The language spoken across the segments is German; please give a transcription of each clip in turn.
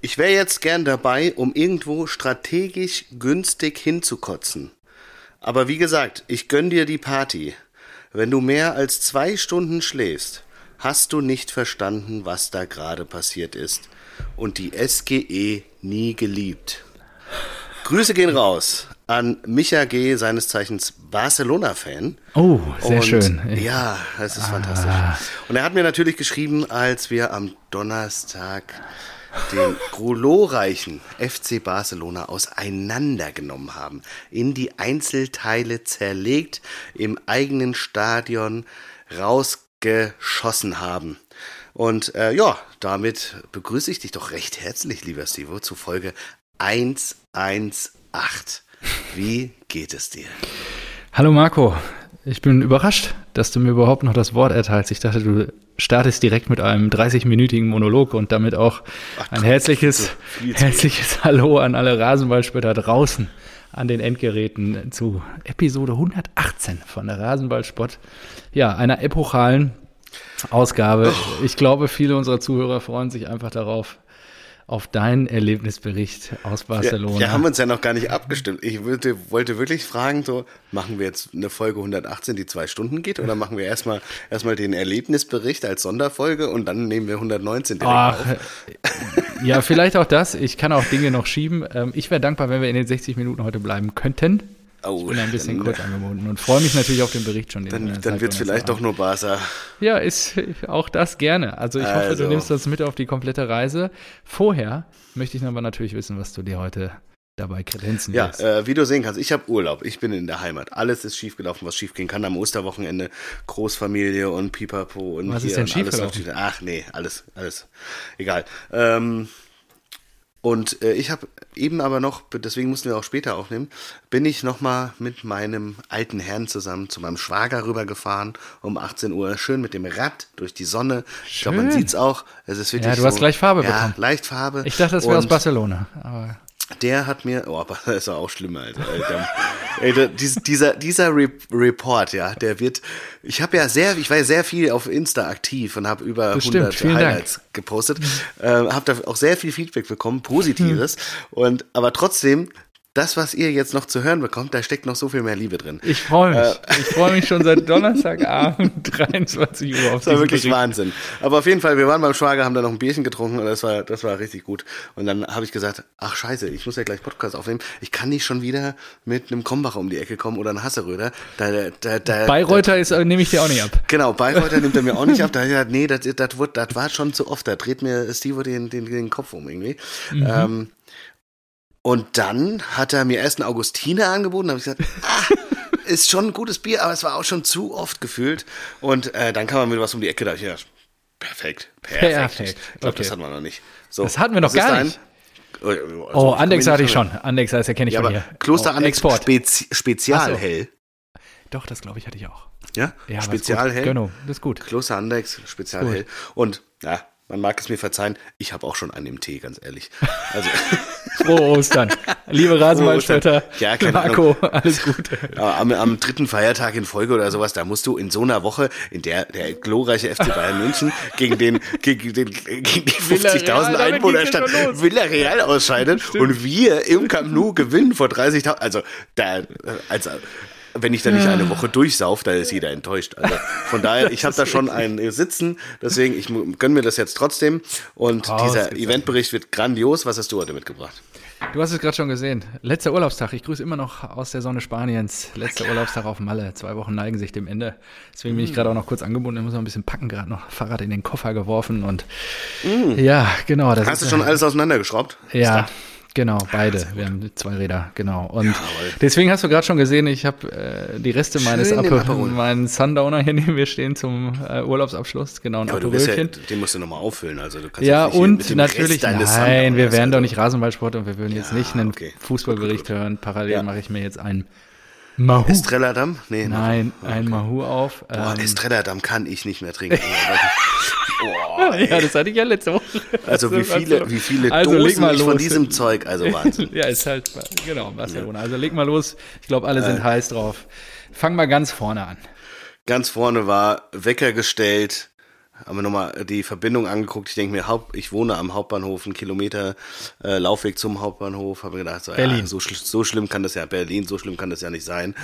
Ich wäre jetzt gern dabei, um irgendwo strategisch günstig hinzukotzen. Aber wie gesagt, ich gönn dir die Party. Wenn du mehr als zwei Stunden schläfst, hast du nicht verstanden, was da gerade passiert ist und die SGE nie geliebt. Grüße gehen raus an Micha G., seines Zeichens Barcelona-Fan. Oh, sehr Und schön. Ja, das ist Ah. fantastisch. Und er hat mir natürlich geschrieben, als wir am Donnerstag den glorreichen FC Barcelona auseinandergenommen haben, in die Einzelteile zerlegt, im eigenen Stadion rausgeschossen haben. Und äh, ja, damit begrüße ich dich doch recht herzlich, lieber Stivo, zu Folge 118. Wie geht es dir? Hallo Marco, ich bin überrascht, dass du mir überhaupt noch das Wort erteilst. Ich dachte, du startest direkt mit einem 30-minütigen Monolog und damit auch ein herzliches, herzliches Hallo an alle Rasenballspieler draußen an den Endgeräten zu Episode 118 von der Rasenballsport. Ja, einer epochalen Ausgabe. Ich glaube, viele unserer Zuhörer freuen sich einfach darauf, auf deinen Erlebnisbericht aus Barcelona. Wir, wir haben uns ja noch gar nicht abgestimmt. Ich wollte, wollte wirklich fragen, so, machen wir jetzt eine Folge 118, die zwei Stunden geht, oder machen wir erstmal erstmal den Erlebnisbericht als Sonderfolge und dann nehmen wir 119 direkt Ach, auf? äh, ja, vielleicht auch das. Ich kann auch Dinge noch schieben. Ähm, ich wäre dankbar, wenn wir in den 60 Minuten heute bleiben könnten. Oh, Ich bin ein bisschen kurz angebunden und freue mich natürlich auf den Bericht schon. den Dann, dann wird es vielleicht doch nur Barca. Ja, ist auch das gerne. Also ich hoffe, Also. du nimmst uns mit auf die komplette Reise. Vorher möchte ich aber natürlich wissen, was du dir heute dabei kredenzen Ja, willst. äh, wie du sehen kannst, ich habe Urlaub. Ich bin in der Heimat. Alles ist schiefgelaufen, was schiefgehen kann. Am Osterwochenende Großfamilie und Pipapo und Was hier ist denn schiefgelaufen? Ach nee, alles, alles. Egal. Ähm, und äh, ich habe eben aber noch, deswegen mussten wir auch später aufnehmen, bin ich nochmal mit meinem alten Herrn zusammen zu meinem Schwager rübergefahren um 18 Uhr. Schön mit dem Rad durch die Sonne. Ich glaube, man Schön. sieht's auch. Es ist wirklich Ja, du hast so, gleich Farbe ja, bekommen. leicht Farbe. ich dachte, das wäre aus Barcelona. Aber der hat mir, oh, aber das ist auch schlimmer, Alter. Alter. Ey, dieser, dieser Re Report, ja, der wird, ich habe ja sehr, ich war ja sehr viel auf Insta aktiv und habe über Das stimmt, 100 vielen Dank. Highlights gepostet, äh, habe da auch sehr viel Feedback bekommen, positives und, aber trotzdem, das, was ihr jetzt noch zu hören bekommt, da steckt noch so viel mehr Liebe drin. ich freue mich. Äh. Ich freue mich schon seit Donnerstagabend, 23 Uhr auf Das war wirklich Bericht. Wahnsinn. Aber auf jeden Fall, wir waren beim Schwager, haben da noch ein Bierchen getrunken und das war, das war richtig gut. Und dann habe ich gesagt, ach scheiße, ich muss ja gleich Podcast aufnehmen. Ich kann nicht schon wieder mit einem Krombacher um die Ecke kommen oder einem Hasseröder. Da, da, da, Bayreuther ist, äh, nehme ich dir auch nicht ab. Genau, Bayreuther nimmt er mir auch nicht ab. Da hat er gesagt, nee, das, das, das war schon zu oft. Da dreht mir Steve den, den, den Kopf um irgendwie. Ähm, und dann hat er mir erst einen Augustiner angeboten. Da habe ich gesagt, ah, ist schon ein gutes Bier, aber es war auch schon zu oft gefühlt. Und äh, dann kam man mit was um die Ecke. Da habe ich gedacht, perfekt, perfekt. Perfekt, Ich glaube, das okay. hatten wir noch nicht. So, Das hatten wir noch gar nicht. Oh, also, Oh, Andex hatte ich schon. Andex, das erkenne ich Ja, von aber hier. Kloster oh, Andex Export. Spezi Spezialhell. Doch, das glaube ich hatte ich auch. Ja, Ja, Spezialhell. Genau, das ist gut. Kloster Andex, Spezialhell. Und ja, man mag es mir verzeihen, ich habe auch schon einen im Tee, ganz ehrlich. Also, Frohe Ostern. Liebe Rasenballstädter, Ja, Marco, alles Gute. am, am dritten Feiertag in Folge oder sowas, da musst du in so einer Woche, in der der glorreiche FC Bayern München gegen den gegen den gegen die 50.000 Villarreal, damit Einwohnerstadt. Villarreal ausscheidet und wir im Camp Nou gewinnen vor 30.000. Also da, äh, also wenn ich da nicht eine Woche durchsauf, da ist jeder enttäuscht. Also von daher, ich habe da schon einen Sitzen, deswegen ich mu- gönn mir das jetzt trotzdem. Und Oh, dieser Eventbericht wird grandios. Was hast du heute mitgebracht? Du hast es gerade schon gesehen. Letzter Urlaubstag. Ich grüße immer noch aus der Sonne Spaniens. Letzter Urlaubstag auf Malle. Zwei Wochen neigen sich dem Ende. Deswegen bin ich gerade auch noch kurz angebunden. Ich muss noch ein bisschen packen. Gerade noch Fahrrad in den Koffer geworfen und ja, genau. Das Hast du schon alles auseinandergeschraubt? Ja, genau, beide. Wir haben zwei Räder, genau. Und deswegen hast du gerade schon gesehen, ich habe äh, die Reste meines Aperol. meinen Sundowner hier neben mir stehen zum äh, Urlaubsabschluss. Genau, ein Aber du ja, den musst du nochmal auffüllen. Also du kannst Ja, mit und natürlich, nein, wir wären doch also- nicht Rasenballsport und wir würden jetzt nicht einen okay. Fußballbericht hören. Parallel Ja. mache ich mir jetzt einen Mahu. Estrella-Damm? Nee, Nein, noch- ein Mahu auf. Boah, Ähm, Estrella-Damm kann ich nicht mehr trinken. ja, das hatte ich ja letzte Woche. Also wie viele, wie viele Also Dosen ich von diesem Zeug, also Wahnsinn. Ja, ist halt, genau, Barcelona. Also leg mal los. Ich glaube, alle sind heiß drauf. Fang mal ganz vorne an. Ganz vorne war Wecker gestellt, haben wir nochmal die Verbindung angeguckt. Ich denke mir, Haupt, ich wohne am Hauptbahnhof, einen Kilometer äh, Laufweg zum Hauptbahnhof. Habe mir gedacht, so, Berlin. Ja, so, so schlimm kann das ja, Berlin, so schlimm kann das ja nicht sein.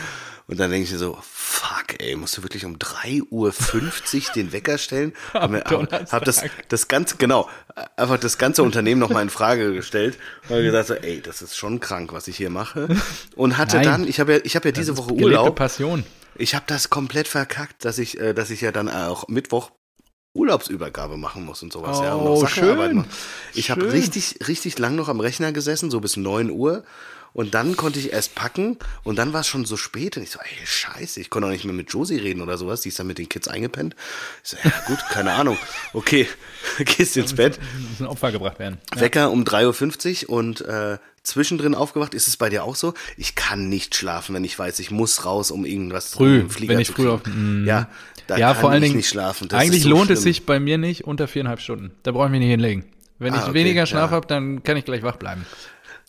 Und dann denke ich mir so, fuck, ey, musst du wirklich um 3.50 Uhr den Wecker stellen? Hab, mir, hab, hab das, das ganze, genau, einfach das ganze Unternehmen nochmal in Frage gestellt. Und gesagt so, ey, das ist schon krank, was ich hier mache. Und hatte Nein. dann, ich habe ja, ich habe ja diese Das Woche Urlaub. Passion. Ich habe das komplett verkackt, dass ich, äh, dass ich ja dann auch Mittwoch Urlaubsübergabe machen muss und sowas. ja, und Oh, noch schön. arbeiten muss. Ich habe Schön. richtig, richtig lang noch am Rechner gesessen, so bis 9 Uhr. Und dann konnte ich erst packen und dann war es schon so spät und ich so, ey, scheiße, ich konnte auch nicht mehr mit Josie reden oder sowas, die ist dann mit den Kids eingepennt. Ich so, ja gut, keine Ahnung. Okay, gehst ins Bett. Muss ein Opfer gebracht werden. Wecker um 3.50 Uhr und äh, zwischendrin aufgewacht. Ist es bei dir auch so? Ich kann nicht schlafen, wenn ich weiß, ich muss raus, um irgendwas Früh, um den Flieger wenn ich zu früh auf- mm. Ja, da ja, kann vor allen ich Dingen. nicht schlafen. Das eigentlich so lohnt es schlimm. sich bei mir nicht unter viereinhalb Stunden. Da brauche ich mich nicht hinlegen. Wenn Ah, ich okay, weniger Schlaf ja. habe, dann kann ich gleich wach bleiben.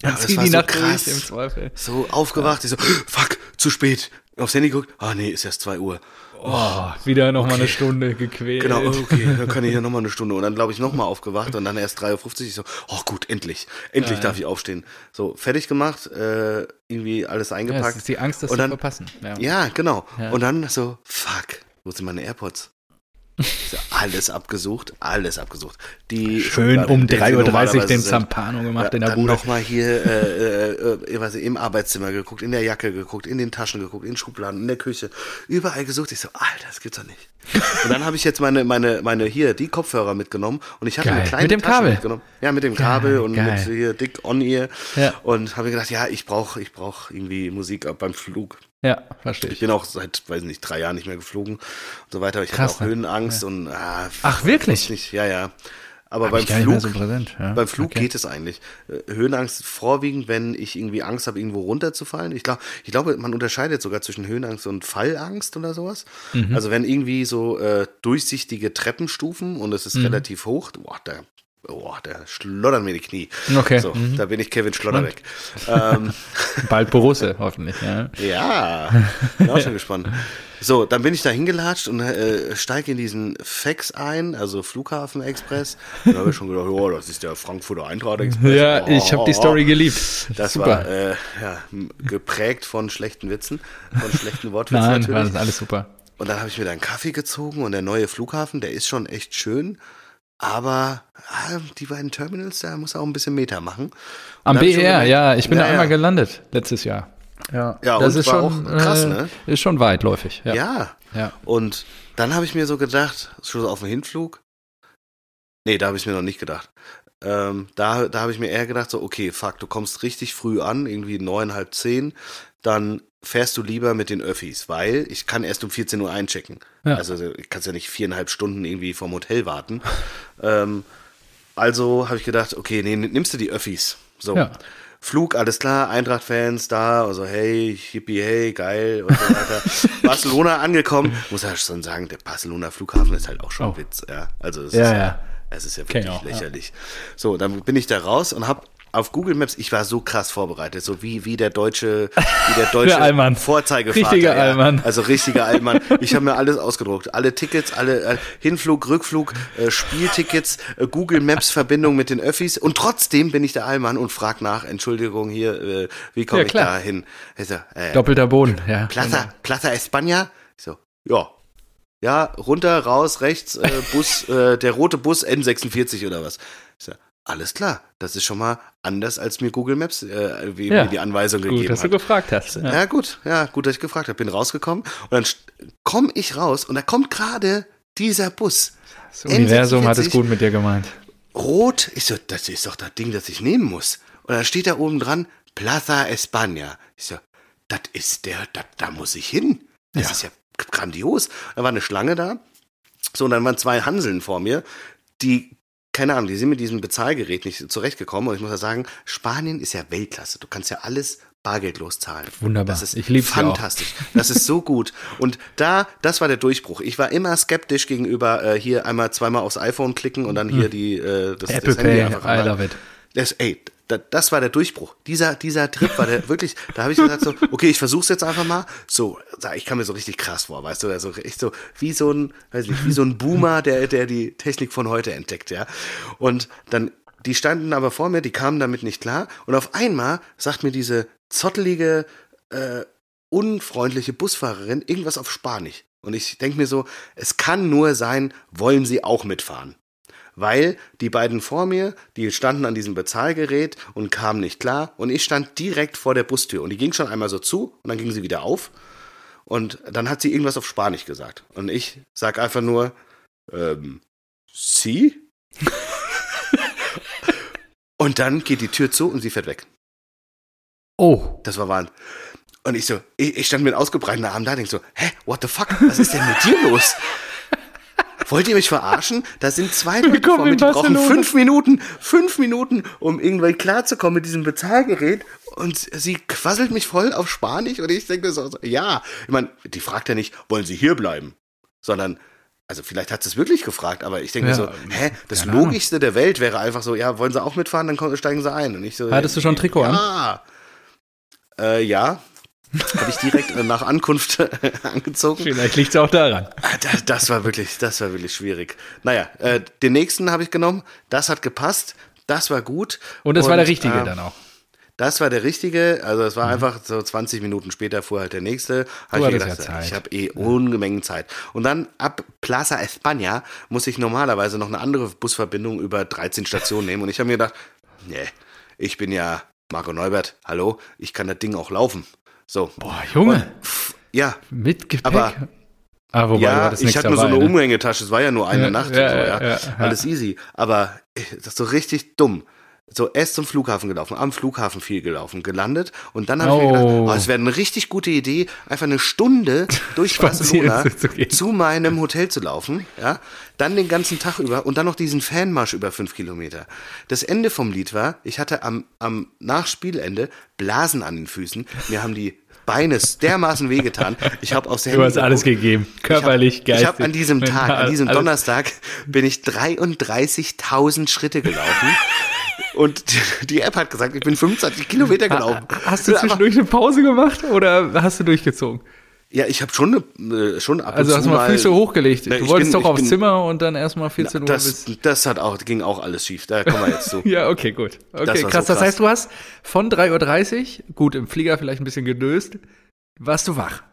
Ja, Dann das zieh die so Nacht krass. durch im Zweifel. So aufgewacht, ich so, fuck, zu spät. Aufs Handy geguckt, ah nee, ist erst 2 Uhr. Oh, wieder noch mal eine Stunde gequält. Genau, okay, dann kann ich ja nochmal eine Stunde. Und dann, glaube ich, nochmal aufgewacht und dann erst 3.50 Uhr. Ich so, oh gut, endlich. Endlich darf ich aufstehen. So, fertig gemacht, äh, irgendwie alles Ja, eingepackt. es ist die Angst, das und zu verpassen. Ja. Ja, genau. Ja. Und dann so, fuck, wo sind meine AirPods? Ich so, alles abgesucht, alles abgesucht. Die Schön Schublade, um in der sie 3.30 Uhr den. Zampano gemacht in der Bude. nochmal hier äh, äh, ich weiß nicht, im Arbeitszimmer geguckt, in der Jacke geguckt, in den Taschen geguckt, in den Schubladen, in der Küche, überall gesucht. Ich so, Alter, das gibt's doch nicht. Und dann habe ich jetzt meine, meine, meine hier, die Kopfhörer mitgenommen und ich hatte Geil. eine kleine Mit dem Tasche Kabel? mitgenommen. Ja, mit dem Kabel und geil. mit hier dick On-Ear. Ja. Und habe mir gedacht, ja, ich brauche ich brauch irgendwie Musik beim Flug. Ja, verstehe Ich ich. bin auch seit, weiß nicht, drei Jahren nicht mehr geflogen und so weiter. Ich Krass, hatte auch ne? Höhenangst und ah, Ach, wirklich? Nicht, ja, ja. Aber Hab beim Flug, so präsent. Ja. beim Flug Okay. geht es eigentlich. Äh, Höhenangst vorwiegend, wenn ich irgendwie Angst habe, irgendwo runterzufallen. Ich glaube, ich glaube, man unterscheidet sogar zwischen Höhenangst und Fallangst oder sowas. Mhm. Also wenn irgendwie so äh, durchsichtige Treppenstufen und es ist Mhm. relativ hoch, boah, da, boah, da schlottern mir die Knie. Okay. So, Mhm. da bin ich Kevin Schlotterbeck. ähm, Bald Borusse, hoffentlich. Ja. ja, bin auch schon gespannt. So, dann bin ich da hingelatscht und äh, steige in diesen Fax ein, also Flughafen Express. Da habe ich schon gedacht, oh, das ist der Frankfurter Eintracht Express. Ja, oh, ich habe die Story geliebt. Das Super. war äh, ja, geprägt von schlechten Witzen, von schlechten Wortwitzen Nein, natürlich. das alles super. Und dann habe ich mir da einen Kaffee gezogen und der neue Flughafen, der ist schon echt schön. Aber ah, die beiden Terminals, da muss er auch ein bisschen Meter machen. Und Am da BER, gemerkt- ja, ich bin da Ja, einmal ja. gelandet letztes Jahr. Ja, Ja, das und ist war schon auch krass, äh, ne? Ist schon weitläufig. Ja. Ja. Ja. Und dann habe ich mir so gedacht, schon auf dem Hinflug. Nee, da habe ich mir noch nicht gedacht. Ähm, da da habe ich mir eher gedacht, so, okay, fuck, du kommst richtig früh an, irgendwie neun, halb zehn, dann fährst du lieber mit den Öffis, weil ich kann erst um 14 Uhr einchecken. Ja. Also ich kann ja nicht viereinhalb Stunden irgendwie vom Hotel warten. ähm, also habe ich gedacht, okay, nee, nimmst du die Öffis. So. Ja. Flug, alles klar, Eintracht-Fans da, also hey, hippie, hey, geil und so weiter. Barcelona angekommen, muss ja schon sagen, der Barcelona Flughafen ist halt auch schon Oh. Witz, ja. Also es Ja, ist ja. es ist ja wirklich lächerlich. So, dann bin ich da raus und habe auf Google Maps, ich war so krass vorbereitet, so wie, wie der deutsche, wie der deutsche Der. Vorzeigevater. Richtiger ja. Allmann. Also richtiger Allmann. Ich habe mir alles ausgedruckt. Alle Tickets, alle äh, Hinflug, Rückflug, äh, Spieltickets, äh, Google Maps Verbindung mit den Öffis. Und trotzdem bin ich der Allmann und frag nach, Entschuldigung, hier, äh, wie komme Ja, ich da hin? Ich so, äh, Doppelter Boden, ja. Plaza, Plaza España? So, ja. Ja, runter, raus, rechts, äh, Bus, äh, der rote Bus N46 oder was. Ich so, alles klar, das ist schon mal anders, als mir Google Maps äh, Ja. mir die Anweisung Gut, gegeben dass du hat. gefragt hast. Ja. Ja. gut, ja, gut, dass ich gefragt habe. Bin rausgekommen und dann komme ich raus und da kommt gerade dieser Bus. Das Universum hat es N46. gut mit dir gemeint. Rot. Ich so, das ist doch das Ding, das ich nehmen muss. Und dann steht da oben dran, Plaza España. Ich so, das ist der, das, da muss ich hin. Das Ja. ist ja grandios. Da war eine Schlange da. So, und dann waren zwei Hanseln vor mir, die, keine Ahnung, die sind mit diesem Bezahlgerät nicht zurechtgekommen. Und ich muss ja sagen, Spanien ist ja Weltklasse. Du kannst ja alles bargeldlos zahlen. Wunderbar. Das ist Ich lieb's ja auch. fantastisch. Das ist so gut. Und da, das war der Durchbruch. Ich war immer skeptisch gegenüber äh, hier einmal zweimal aufs iPhone klicken und dann hier die äh, das, Apple das Handy Pay, einfach I love it. das, ey, da, das war der Durchbruch. Dieser, dieser Trip war der wirklich, da habe ich gesagt so, okay, ich versuch's jetzt einfach mal. So, ich kam mir so richtig krass vor, weißt du, also echt so, wie so ein, weiß nicht, wie so ein Boomer, der, der die Technik von heute entdeckt, ja. Und dann, die standen aber vor mir, die kamen damit nicht klar. Und auf einmal sagt mir diese zottelige, äh, unfreundliche Busfahrerin irgendwas auf Spanisch. Und ich denke mir so, es kann nur sein, wollen Sie auch mitfahren? Weil die beiden vor mir, die standen an diesem Bezahlgerät und kamen nicht klar und ich stand direkt vor der Bustür und die ging schon einmal so zu und dann ging sie wieder auf und dann hat sie irgendwas auf Spanisch gesagt und ich sag einfach nur, ähm, Sie? und dann geht die Tür zu und sie fährt weg. Oh. Das war Wahnsinn. Und ich so, ich, ich stand mit ausgebreiteten Armen da, denk so, hä, what the fuck, was ist denn mit dir los? Wollt ihr mich verarschen? Da sind zwei Leute vor mir, die brauchen fünf Minuten, fünf Minuten, um irgendwie klarzukommen mit diesem Bezahlgerät. Und sie quasselt mich voll auf Spanisch und ich denke so, ja. Ich meine, die fragt ja nicht, wollen Sie hier bleiben? Sondern, also vielleicht hat sie es wirklich gefragt, aber ich denke ja, so, hä, das Logischste der Welt wäre einfach so, ja, wollen Sie auch mitfahren, dann steigen Sie ein. Und ich so, Hattest du schon ein Trikot ja. an? Äh, ja, habe ich direkt nach Ankunft angezogen. Vielleicht liegt es auch daran. Ah, das, das, war wirklich, das war wirklich schwierig. Naja, äh, den nächsten habe ich genommen. Das hat gepasst. Das war gut. Und das war der richtige äh, dann auch. Das war der richtige. Also es war mhm. einfach so 20 Minuten später fuhr halt der nächste. Habe ich gedacht, ja ich habe eh Ungemengen Zeit. Und dann ab Plaza España muss ich normalerweise noch eine andere Busverbindung über 13 Stationen nehmen. Und ich habe mir gedacht, nee, ich bin ja Marco Neubert, hallo, ich kann das Ding auch laufen. So. Boah, Junge. Und, ja. Mit Gepäck. Aber, ah, wobei, ja, ich hatte nur so eine ne? Umhängetasche, es war ja nur eine ja, Nacht ja, und so, ja. Alles easy. Aber das ist so richtig dumm. So erst zum Flughafen gelaufen, am Flughafen viel gelaufen, gelandet und dann habe oh. ich mir gedacht, oh, es wäre eine richtig gute Idee, einfach eine Stunde durch Barcelona zu, zu, meinem Hotel zu laufen, ja, dann den ganzen Tag über und dann noch diesen Fanmarsch über fünf Kilometer. Das Ende vom Lied war, ich hatte am, am Nachspielende Blasen an den Füßen, mir haben die Beine dermaßen wehgetan. Ich habe aufs Handy. Du hast alles gegeben. Körperlich, geistig. Ich habe hab an diesem Tag, an diesem Donnerstag, bin ich 33.000 Schritte gelaufen. Und die App hat gesagt, ich bin 25 Kilometer gelaufen. Hast du zwischendurch eine Pause gemacht oder hast du durchgezogen? Ja, ich habe schon äh, schon ab Also hast du mal Füße hochgelegt. Du wolltest bin, doch aufs bin, Zimmer und dann erstmal 14 Uhr das, bis. Das hat auch, ging auch alles schief. Da kommen wir jetzt zu. ja, okay, gut. Okay, das krass. So krass. Das heißt, du hast von 3.30 Uhr, gut, im Flieger vielleicht ein bisschen gedöst, warst du wach.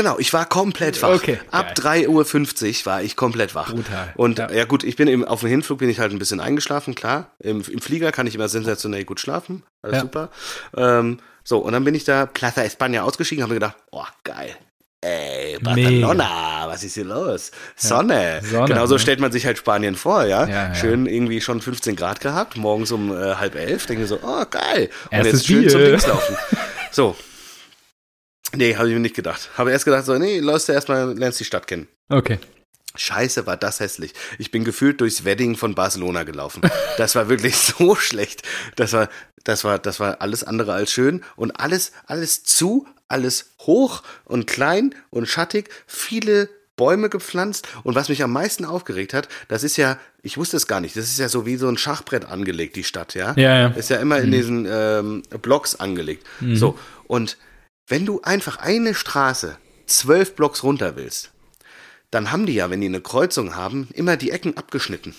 Genau, ich war komplett wach. Okay, Ab 3.50 Uhr war ich komplett wach. Brutal. Und ja. ja, gut, ich bin im, auf dem Hinflug bin ich halt ein bisschen eingeschlafen, klar. Im, im Flieger kann ich immer sensationell gut schlafen. Alles ja. super. Ähm, so, und dann bin ich da Plaza España ausgestiegen, habe mir gedacht, oh, geil. Ey, Barcelona, Mega. was ist hier los? Sonne. Ja, Sonne Genauso ne? stellt man sich halt Spanien vor, ja? ja Schön irgendwie schon 15 Grad gehabt, morgens um äh, halb elf. Denke so, oh geil. Und jetzt schön Bier. zum Links laufen. so, Nee, habe ich mir nicht gedacht. Habe erst gedacht, so, nee, läufst du erstmal, lernst die Stadt kennen. Okay. Scheiße, war das hässlich. Ich bin gefühlt durchs Wedding von Barcelona gelaufen. Das war wirklich so schlecht. Das war, das war, das war alles andere als schön und alles, alles zu, alles hoch und klein und schattig. Viele Bäume gepflanzt und was mich am meisten aufgeregt hat, das ist ja, ich wusste es gar nicht, das ist ja so wie so ein Schachbrett angelegt, die Stadt, ja? Ja, ja. Ist ja immer mhm. in diesen ähm, Blocks angelegt. Mhm. So, und wenn du einfach eine Straße zwölf Blocks runter willst, dann haben die ja, wenn die eine Kreuzung haben, immer die Ecken abgeschnitten.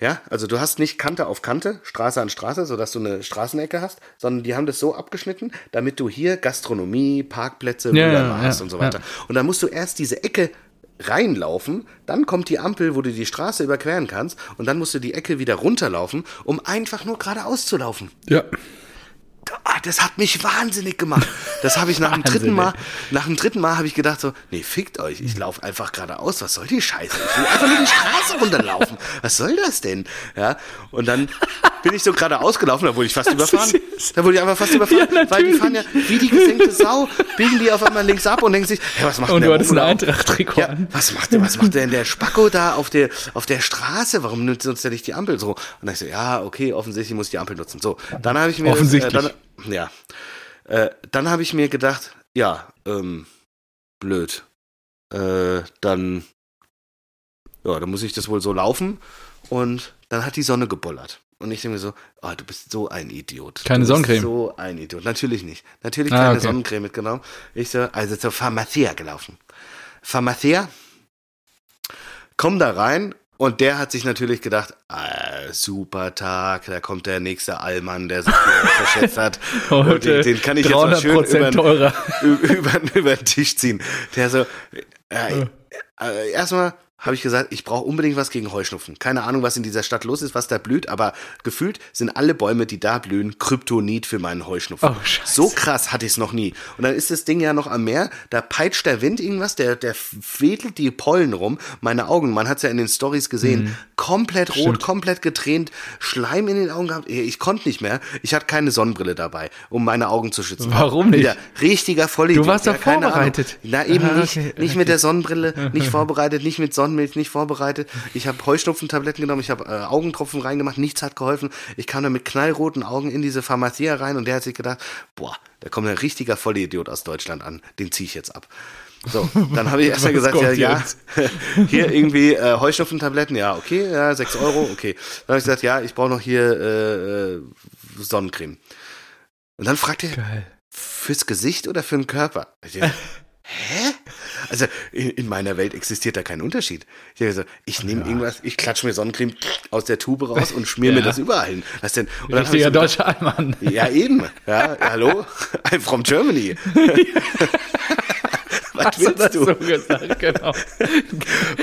Ja, also du hast nicht Kante auf Kante, Straße an Straße, sodass du eine Straßenecke hast, sondern die haben das so abgeschnitten, damit du hier Gastronomie, Parkplätze, ja, ja, hast ja, und so weiter. Ja. Und dann musst du erst diese Ecke reinlaufen, dann kommt die Ampel, wo du die Straße überqueren kannst, und dann musst du die Ecke wieder runterlaufen, um einfach nur geradeaus zu laufen. Ja das hat mich wahnsinnig gemacht. Das habe ich nach dem dritten Mal, nach dem dritten Mal habe ich gedacht so, nee, fickt euch, ich laufe einfach geradeaus, was soll die Scheiße? Ich will einfach nur die Straße runterlaufen. Was soll das denn? Ja, und dann bin ich so geradeaus gelaufen, da wurde ich fast das überfahren. Da wurde ich einfach fast überfahren, ja, weil die fahren ja wie die gesenkte Sau, biegen die auf einmal links ab und denken sich, hey, was macht und denn der Und du hattest ein Eintracht-Trikot ja, was macht, was macht denn der Spacko da auf der, auf der Straße? Warum nutzt uns der nicht die Ampel so? Und dann ich so, ja, okay, offensichtlich muss ich die Ampel nutzen. So, dann habe ich mir Offensichtlich. Das, äh, dann, ja. Äh, dann habe ich mir gedacht, ja, ähm, blöd. Äh, dann, ja, dann muss ich das wohl so laufen. Und dann hat die Sonne gebollert. Und ich denke mir so, oh, du bist so ein Idiot. Keine du Sonnencreme? So ein Idiot. Natürlich nicht. Natürlich Ah, keine okay. Sonnencreme mitgenommen. Ich so, also zur Pharmacia gelaufen. Pharmacia, komm da rein und der hat sich natürlich gedacht, ah, super Tag, da kommt der nächste Allmann, der sich verschätzt hat. Und den, den kann ich jetzt mal schön 300% über, über, über den Tisch ziehen. Der so, äh, äh, erstmal habe ich gesagt, ich brauche unbedingt was gegen Heuschnupfen. Keine Ahnung, was in dieser Stadt los ist, was da blüht, aber gefühlt sind alle Bäume, die da blühen, Kryptonit für meinen Heuschnupfen. Oh, Scheiße. so krass hatte ich es noch nie. Und dann ist das Ding ja noch am Meer, da peitscht der Wind irgendwas, der, der wedelt die Pollen rum. Meine Augen, man hat es ja in den Stories gesehen, komplett rot, Mhm. Stimmt. komplett getränt, Schleim in den Augen gehabt. Ich konnte nicht mehr. Ich hatte keine Sonnenbrille dabei, um meine Augen zu schützen. Warum nicht? Wieder richtiger Vollidiot. Du warst Ahnung. vorbereitet. Na eben Ah, nicht, okay, nicht mit der Sonnenbrille, nicht vorbereitet, nicht mit Sonnenmilch, nicht vorbereitet. Ich habe Heuschnupfentabletten genommen, ich habe äh, Augentropfen reingemacht, nichts hat geholfen. Ich kam da mit knallroten Augen in diese Pharmazie rein und der hat sich gedacht, boah, da kommt ein richtiger Vollidiot aus Deutschland an, den ziehe ich jetzt ab. So, dann habe ich erst mal Was gesagt, ja, ja, hier irgendwie äh, Heuschnupfentabletten, ja, okay, ja, 6 Euro, okay. Dann habe ich gesagt, ja, ich brauche noch hier äh, Sonnencreme. Und dann fragt er, Geil. Fürs Gesicht oder für den Körper? Denke, Hä? Also in, in meiner Welt existiert da kein Unterschied. Ich, denke so, ich nehme irgendwas, ich klatsche mir Sonnencreme aus der Tube raus und schmier mir Ja. das überall hin. Was denn? Und dann Richtiger so deutscher Allmann. ja, eben. Ja, hallo? I'm from Germany. Was Hast du willst du? so gesagt, genau.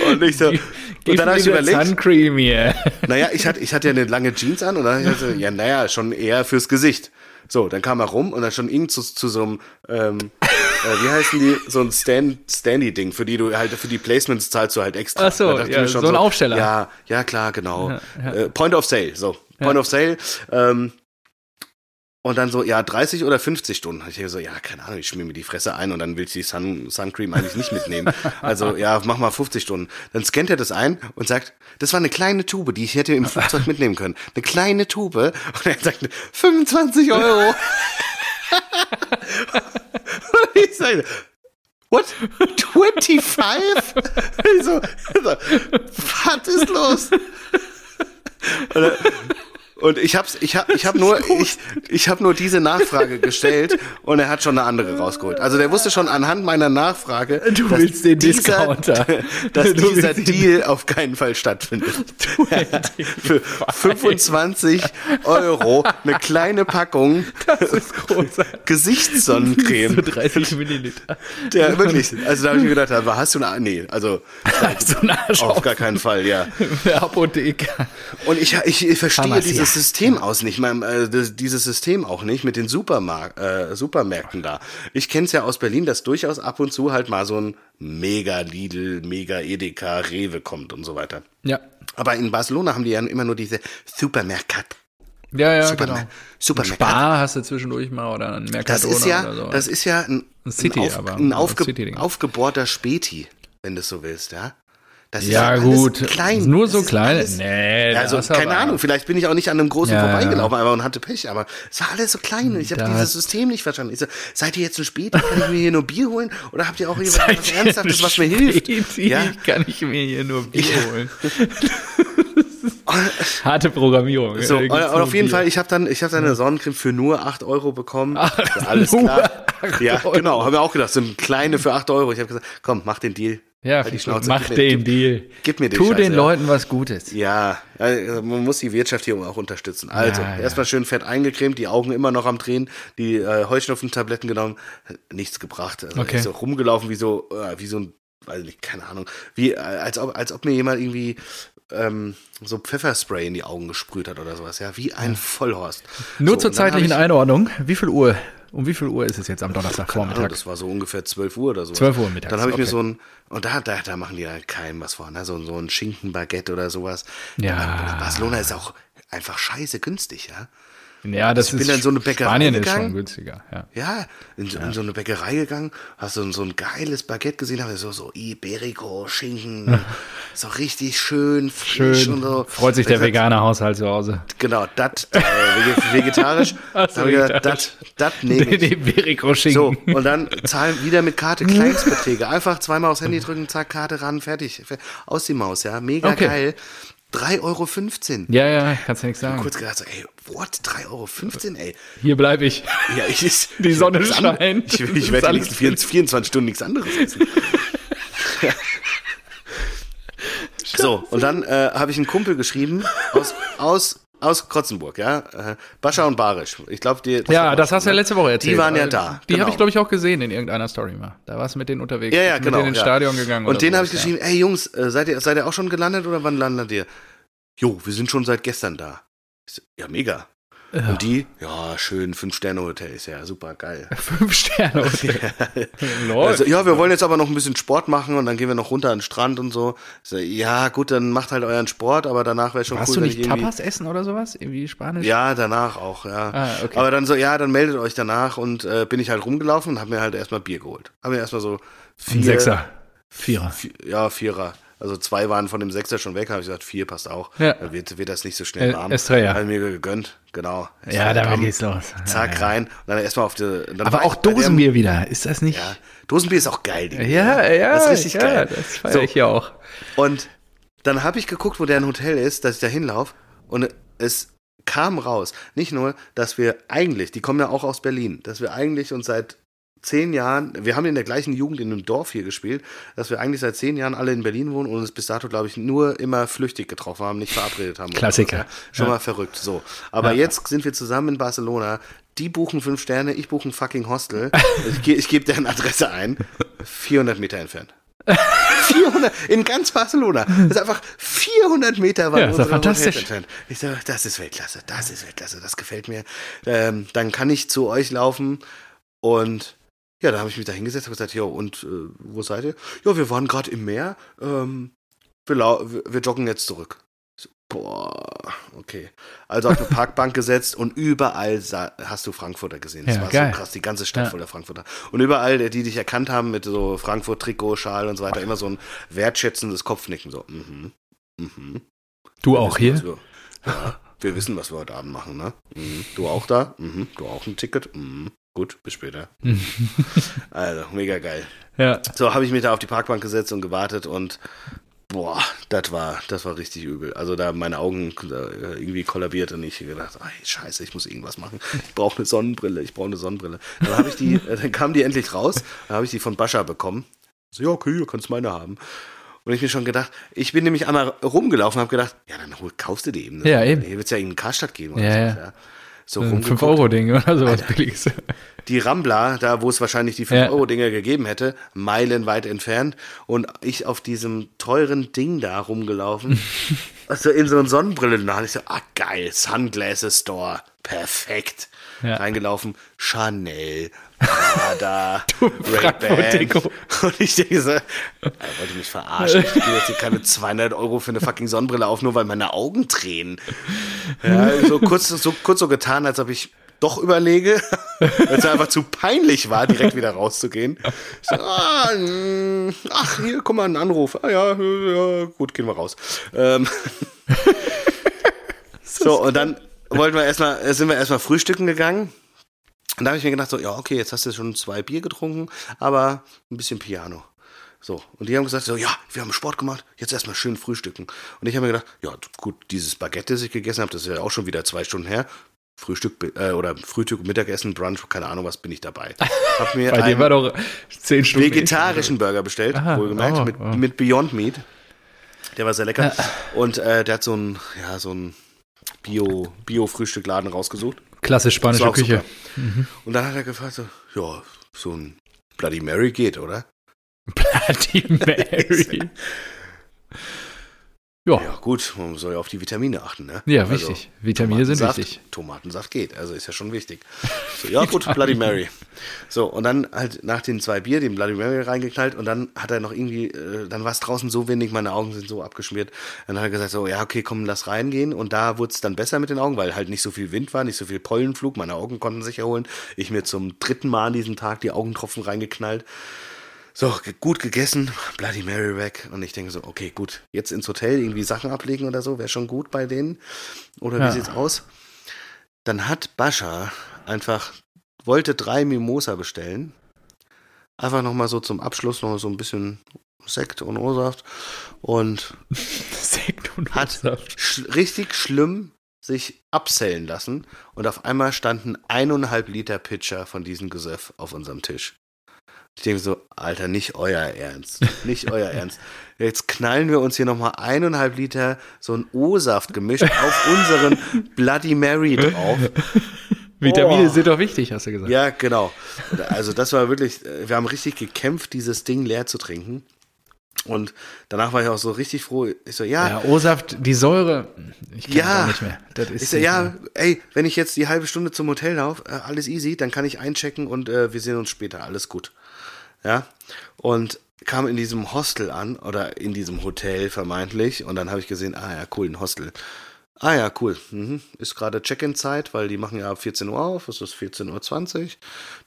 Und ich so, Gib und dann habe ich mir überlegt, Suncream hier. naja, ich hatte, ich hatte ja eine lange Jeans an und dann hab ich so, ja, naja, schon eher fürs Gesicht. So, dann kam er rum und dann schon irgend zu, zu so einem, ähm, äh, wie heißen die, so ein Stand, Standy-Ding, für die du halt, für die Placements zahlst du halt extra. Ach so, Da dachte ich ja, mir schon so ein Aufsteller. Ja, ja, klar, genau. Äh, Point of Sale, so. Point of Sale, ähm, und dann so, ja, 30 oder 50 Stunden. Ich so, ja, keine Ahnung, ich schmier mir die Fresse ein und dann will ich die Sun, Suncream eigentlich nicht mitnehmen. Also, ja, mach mal 50 Stunden. Dann scannt er das ein und sagt, das war eine kleine Tube, die ich hätte im Flugzeug mitnehmen können. Eine kleine Tube. Und er sagt, 25 Euro. und ich sage, what? 25? Ich so, ich so, was ist los? Und, er- und ich hab's, ich hab, ich hab nur, ich, ich hab nur diese Nachfrage gestellt und er hat schon eine andere rausgeholt. Also der wusste schon anhand meiner Nachfrage, Du dass willst den dieser, Discounter. dass Du dieser Deal auf keinen Fall stattfindet. Für 25 Euro eine kleine Packung Das ist. Gesichtssonnencreme. So 30 Milliliter. Ja, wirklich. Also da habe ich mir gedacht, hast du eine, nee, also So ein Arsch auf gar keinen Fall, ja. der Apotheker. Und ich, ich, ich verstehe Pharmacia. dieses System aus nicht, mein, äh, das, dieses System auch nicht mit den Supermark äh, Supermärkten da. Ich kenne es ja aus Berlin, dass durchaus ab und zu halt mal so ein Mega Lidl, Mega Edeka, Rewe kommt und so weiter. Ja. Aber in Barcelona haben die ja immer nur diese Supermercat. Ja, ja, Supermer genau. Ein Supermercat. Spar hast du zwischendurch mal oder ein Das Mercadona ist ja, oder so. das ist ja ein, Ein City, ein, auf, aber- ein aber aufge, City-Ding. aufgebohrter Späti, wenn du es so willst, ja. Das ist ja, alles gut. Klein. Nur Das so klein. alles- Nee, Ja, also keine Ahnung, vielleicht bin ich auch nicht an einem großen Ja, vorbeigelaufen aber und hatte Pech, aber es war alles so klein und ich habe dieses System nicht verstanden. Ich so, seid ihr jetzt ein Späti, kann ich mir hier nur Bier holen oder habt ihr auch hier Seid was Ernsthaftes, was mir hilft? Ja, Kann ich mir hier nur Bier Ja. holen. Harte Programmierung. so, und, auf jeden Bier. Fall, ich habe dann, ich habe dann eine Sonnencreme für nur 8 Euro bekommen. Ach, Alles nur klar. 8 Ja, Euro. genau, haben wir auch gedacht, so eine kleine für 8 Euro. Ich habe gesagt, komm, mach den Deal. Ja, Halt die Schnauze, mach gib mir- den Deal. gib mir die Tu Scheiße, den ja. Leuten was Gutes. Ja, also man muss die Wirtschaft hier auch unterstützen. Also, Ja, ja. erstmal schön fett eingecremt, die Augen immer noch am Drehen, die äh, Heuschnupfentabletten genommen, nichts gebracht. Also Okay. ist so rumgelaufen wie so, äh, wie so ein, weiß nicht, keine Ahnung, wie, äh, als ob, als ob mir jemand irgendwie ähm, so Pfefferspray in die Augen gesprüht hat oder sowas, ja, wie ein Vollhorst. Nur so, zur zeitlichen ich- Einordnung. Wie viel Uhr? Um wie viel Uhr ist es jetzt am Donnerstagvormittag? Ahnung, das war so ungefähr 12 Uhr oder so. 12 Uhr mittags, Dann habe ich mir okay. so ein, und da, da, da machen die ja keinem was vor, ne? so, so ein Schinkenbaguette oder sowas. Ja. Aber Barcelona ist auch einfach scheiße günstig, ja. Ja, das Ich bin ist in so eine Bäckerei Spanien ist gegangen. schon günstiger. Ja. Ja, in, so- in so eine Bäckerei gegangen, hast so, so ein geiles Baguette gesehen, habe so, so Iberico, Schinken, so richtig schön, frisch Schön. und so. Freut sich Da der veganer Haushalt zu Hause. Genau, das, äh, vege- vegetarisch. So, das, das nehme Den ich. Iberico So, Schinken. und dann zahlen wieder mit Karte Kleinstbeträge. Einfach zweimal aufs Handy drücken, zack, Karte ran, fertig. Aus die Maus, ja. Mega Okay. geil. 3,15 Euro. Ja, ja, kannst du nichts sagen. Kurz gedacht, so, ey, what? 3,15 Euro, ey? Hier bleibe ich. Ja, ich ist, Die Sonne an- scheint. Ich, ich werde die nächsten 24, 24 Stunden nichts anderes essen. so, und dann äh, habe ich einen Kumpel geschrieben aus, aus, aus Krotzenburg, ja. Äh, Bascha und Barisch. Ich glaube, die. Ja, das hast du ja letzte Woche erzählt. Die waren ja da. Die genau. habe ich, glaube ich, auch gesehen in irgendeiner Story mal. Da warst du mit denen unterwegs. Ja, ja, genau. Mit denen ins ja. Stadion gegangen. Und denen habe ich geschrieben, ey Jungs, äh, seid ihr, seid ihr auch schon gelandet oder wann landet ihr? Jo, wir sind schon seit gestern da. So, ja, mega. Ja. Und die, ja, schön, Fünf-Sterne-Hotel, ist ja super geil. Fünf Sterne. Also, ja, wir wollen jetzt aber noch ein bisschen Sport machen und dann gehen wir noch runter an den Strand und so. So ja, gut, dann macht halt euren Sport, aber danach wäre schon Warst cool, du wenn nicht. Tapas essen oder sowas? Irgendwie Spanisch? Ja, danach auch, ja. Ah, okay. Aber dann so, ja, dann meldet euch danach und äh, bin ich halt rumgelaufen und habe mir halt erstmal Bier geholt. Habe mir erstmal so vier, Ein Sechser. Vierer. Vier, ja, Vierer. Also zwei waren von dem Sechser schon weg, habe ich gesagt, vier passt auch. Ja. Dann wird, wird das nicht so schnell Äh, warm. Estrella. Habe mir gegönnt, genau. Ja, damit Bam, geht's los. Zack, Ja, ja. rein. Und dann erstmal auf die. Dann Aber auch Dosenbier wieder. Ist das nicht? Ja, Dosenbier ist auch geil. Digga. ja, ja. Das ist richtig geil. Das feiere So. ich ja auch. Und dann habe ich geguckt, wo deren Hotel ist, dass ich da hinlaufe. Und es kam raus, nicht nur, dass wir eigentlich, die kommen ja auch aus Berlin, dass wir eigentlich uns seit zehn Jahren, wir haben in der gleichen Jugend in einem Dorf hier gespielt, dass wir eigentlich seit zehn Jahren alle in Berlin wohnen und uns bis dato, glaube ich, nur immer flüchtig getroffen haben, nicht verabredet haben. Klassiker. Ja. Schon Ja. mal verrückt. So. Aber Ja. jetzt sind wir zusammen in Barcelona. Die buchen fünf Sterne, ich buche ein fucking Hostel. ich ich gebe deren Adresse ein. 400 Meter entfernt. 400 in ganz Barcelona. Das ist einfach 400 Meter weit Ja, ist unsere Hotels fantastisch. entfernt. Ich sage, das ist Weltklasse, das ist Weltklasse, das gefällt mir. Ähm, dann kann ich zu euch laufen und ja, da habe ich mich da hingesetzt und gesagt, ja, und äh, wo seid ihr? Ja, wir waren gerade im Meer. Ähm, wir, lau- wir, joggen jetzt zurück. So, boah, okay. Also auf eine Parkbank gesetzt und überall hast du Frankfurter gesehen. Das Ja, war geil. so krass, die ganze Stadt Ja. voller Frankfurter. Und überall, die die dich erkannt haben mit so Frankfurt-Trikot, Schal und so weiter, immer so ein wertschätzendes Kopfnicken. So, mhm, mhm. Du Wir auch hier? Wir, ja, wir wissen, was wir heute Abend machen, ne? Mhm. Du auch da? Mhm. Du auch ein Ticket? Mhm. Gut, bis später. Also, mega geil. ja. So habe ich mich da auf die Parkbank gesetzt und gewartet und boah, das war, das war richtig übel. Also da haben meine Augen äh, irgendwie kollabiert und ich gedacht, ey, scheiße, ich muss irgendwas machen. Ich brauche eine Sonnenbrille, ich brauche eine Sonnenbrille. Dann habe ich die, äh, dann kam die endlich raus, dann habe ich die von Bascha bekommen. So, ja, okay, du kannst meine haben. Und ich mir schon gedacht, ich bin nämlich einmal rumgelaufen und habe gedacht, ja, dann kaufst du die eben. Ja, eben. Hier wird es ja irgendeinen Karstadt geben. Oder Ja, sowas, ja. ja. So Ein rumgeguckt. 5-Euro-Ding oder sowas billiges. Die Rambla, da wo es wahrscheinlich die Ja. 5-Euro-Dinger gegeben hätte, meilenweit entfernt und ich auf diesem teuren Ding da rumgelaufen. also in so einen Sonnenbrillenladen. Ich so, ah geil, Sunglasses Store, perfekt. Ja. Reingelaufen, Chanel, Prada, Ray-Ban. Und ich denke so, er wollte mich verarschen. Ich gebe jetzt hier keine 200 Euro für eine fucking Sonnenbrille auf, nur weil meine Augen tränen. Ja, so kurz so, kurz so getan, als ob ich doch überlege, weil es einfach zu peinlich war, direkt wieder rauszugehen. Ich so, ah, mh, ach, hier, guck mal, ein Anruf. Ah ja, ja gut, gehen wir raus. Ähm, so, und dann wollten wir erstmal, sind wir erstmal frühstücken gegangen. Und da habe ich mir gedacht, so, ja, okay, jetzt hast du schon zwei Bier getrunken, aber ein bisschen Piano. So, und die haben gesagt, so, ja, wir haben Sport gemacht, jetzt erstmal schön frühstücken. Und ich habe mir gedacht, ja, gut, dieses Baguette, das ich gegessen habe, das ist ja auch schon wieder zwei Stunden her. Frühstück äh, oder Frühstück, Mittagessen, Brunch, keine Ahnung, was bin ich dabei. Hab mir Bei dir einen war doch 10 Stunden. vegetarischen Burger bestellt, Aha, wohlgemerkt, oh, mit, oh. mit Beyond Meat. Der war sehr lecker. Und äh, der hat so ein, ja, so ein Bio, Bio-Frühstückladen rausgesucht. Klassisch spanische Küche. super. Und dann hat er gefragt, so, ja, so ein Bloody Mary geht, oder? Bloody Mary. Ja, Ja, gut, man soll ja auf die Vitamine achten, ne? Ja, Also, wichtig. Vitamine sind wichtig. Tomatensaft geht, also ist ja schon wichtig. So, ja, gut, Bloody Mary. So, und dann halt nach den zwei Bier den Bloody Mary reingeknallt und dann hat er noch irgendwie, äh, dann war es draußen so windig, meine Augen sind so abgeschmiert. Dann hat er gesagt, so, ja, okay, komm, lass reingehen. Und da wurde es dann besser mit den Augen, weil halt nicht so viel Wind war, nicht so viel Pollenflug, meine Augen konnten sich erholen. Ich mir zum dritten Mal an diesem Tag die Augentropfen reingeknallt. So, gut gegessen, Bloody Mary weg. Und ich denke so, okay, gut, jetzt ins Hotel irgendwie Sachen ablegen oder so, wäre schon gut bei denen. Oder wie Ja. sieht's aus? Dann hat Bascha einfach, wollte drei Mimosa bestellen, Einfach nochmal so zum Abschluss noch so ein bisschen Sekt und O-Saft. Und Sekt und hat sch richtig schlimm sich absellen lassen. Und auf einmal standen eineinhalb Liter Pitcher von diesem Gesöff auf unserem Tisch. Ich denke so, Alter, nicht euer Ernst. Nicht euer Ernst. Jetzt knallen wir uns hier nochmal eineinhalb Liter so ein O-Saft gemischt auf unseren Bloody Mary drauf. Vitamine Oh. sind doch wichtig, hast du gesagt. Ja, genau. Also das war wirklich, wir haben richtig gekämpft, dieses Ding leer zu trinken. Und danach war ich auch so richtig froh. Ich so, ja, Ja, O-Saft, die Säure, ich kann Ja. nicht mehr. Das ist ich so, ja, mehr. ey, wenn ich jetzt die halbe Stunde zum Hotel laufe, äh, alles easy, dann kann ich einchecken und äh, wir sehen uns später, alles gut. Ja, und kam in diesem Hostel an oder in diesem Hotel vermeintlich und dann habe ich gesehen, ah ja, cool, ein Hostel. Ah ja, cool. Mhm. Ist gerade Check-in-Zeit, weil die machen ja ab 14 Uhr auf, es ist 14.20 Uhr.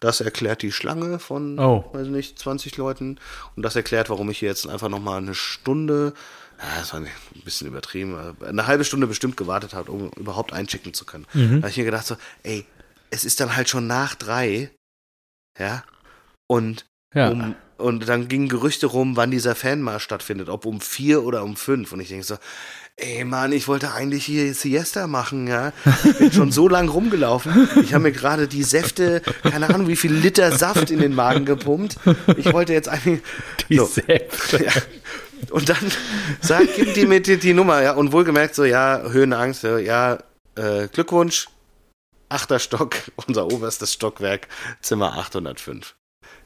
Das erklärt die Schlange von, Oh. weiß nicht, 20 Leuten. Und das erklärt, warum ich hier jetzt einfach nochmal eine Stunde, ja, das war ein bisschen übertrieben, aber eine halbe Stunde bestimmt gewartet habe, um überhaupt einchecken zu können. Da habe ich mir gedacht so, ey, es ist dann halt schon nach drei, ja, und Ja. um, und dann gingen Gerüchte rum, wann dieser Fanmarsch stattfindet, ob um vier oder um fünf. Und ich denke so, ey Mann, ich wollte eigentlich hier Siesta machen, ja. Ich bin schon so lang rumgelaufen. Ich habe mir gerade die Säfte, keine Ahnung, wie viel Liter Saft in den Magen gepumpt. Ich wollte jetzt eigentlich. die so. Säfte. Ja. Und dann sagt, gibt die mir die, die Nummer, ja, und wohlgemerkt so, ja, Höhenangst, ja, ja äh, Glückwunsch, achter Stock, unser oberstes Stockwerk, Zimmer 805.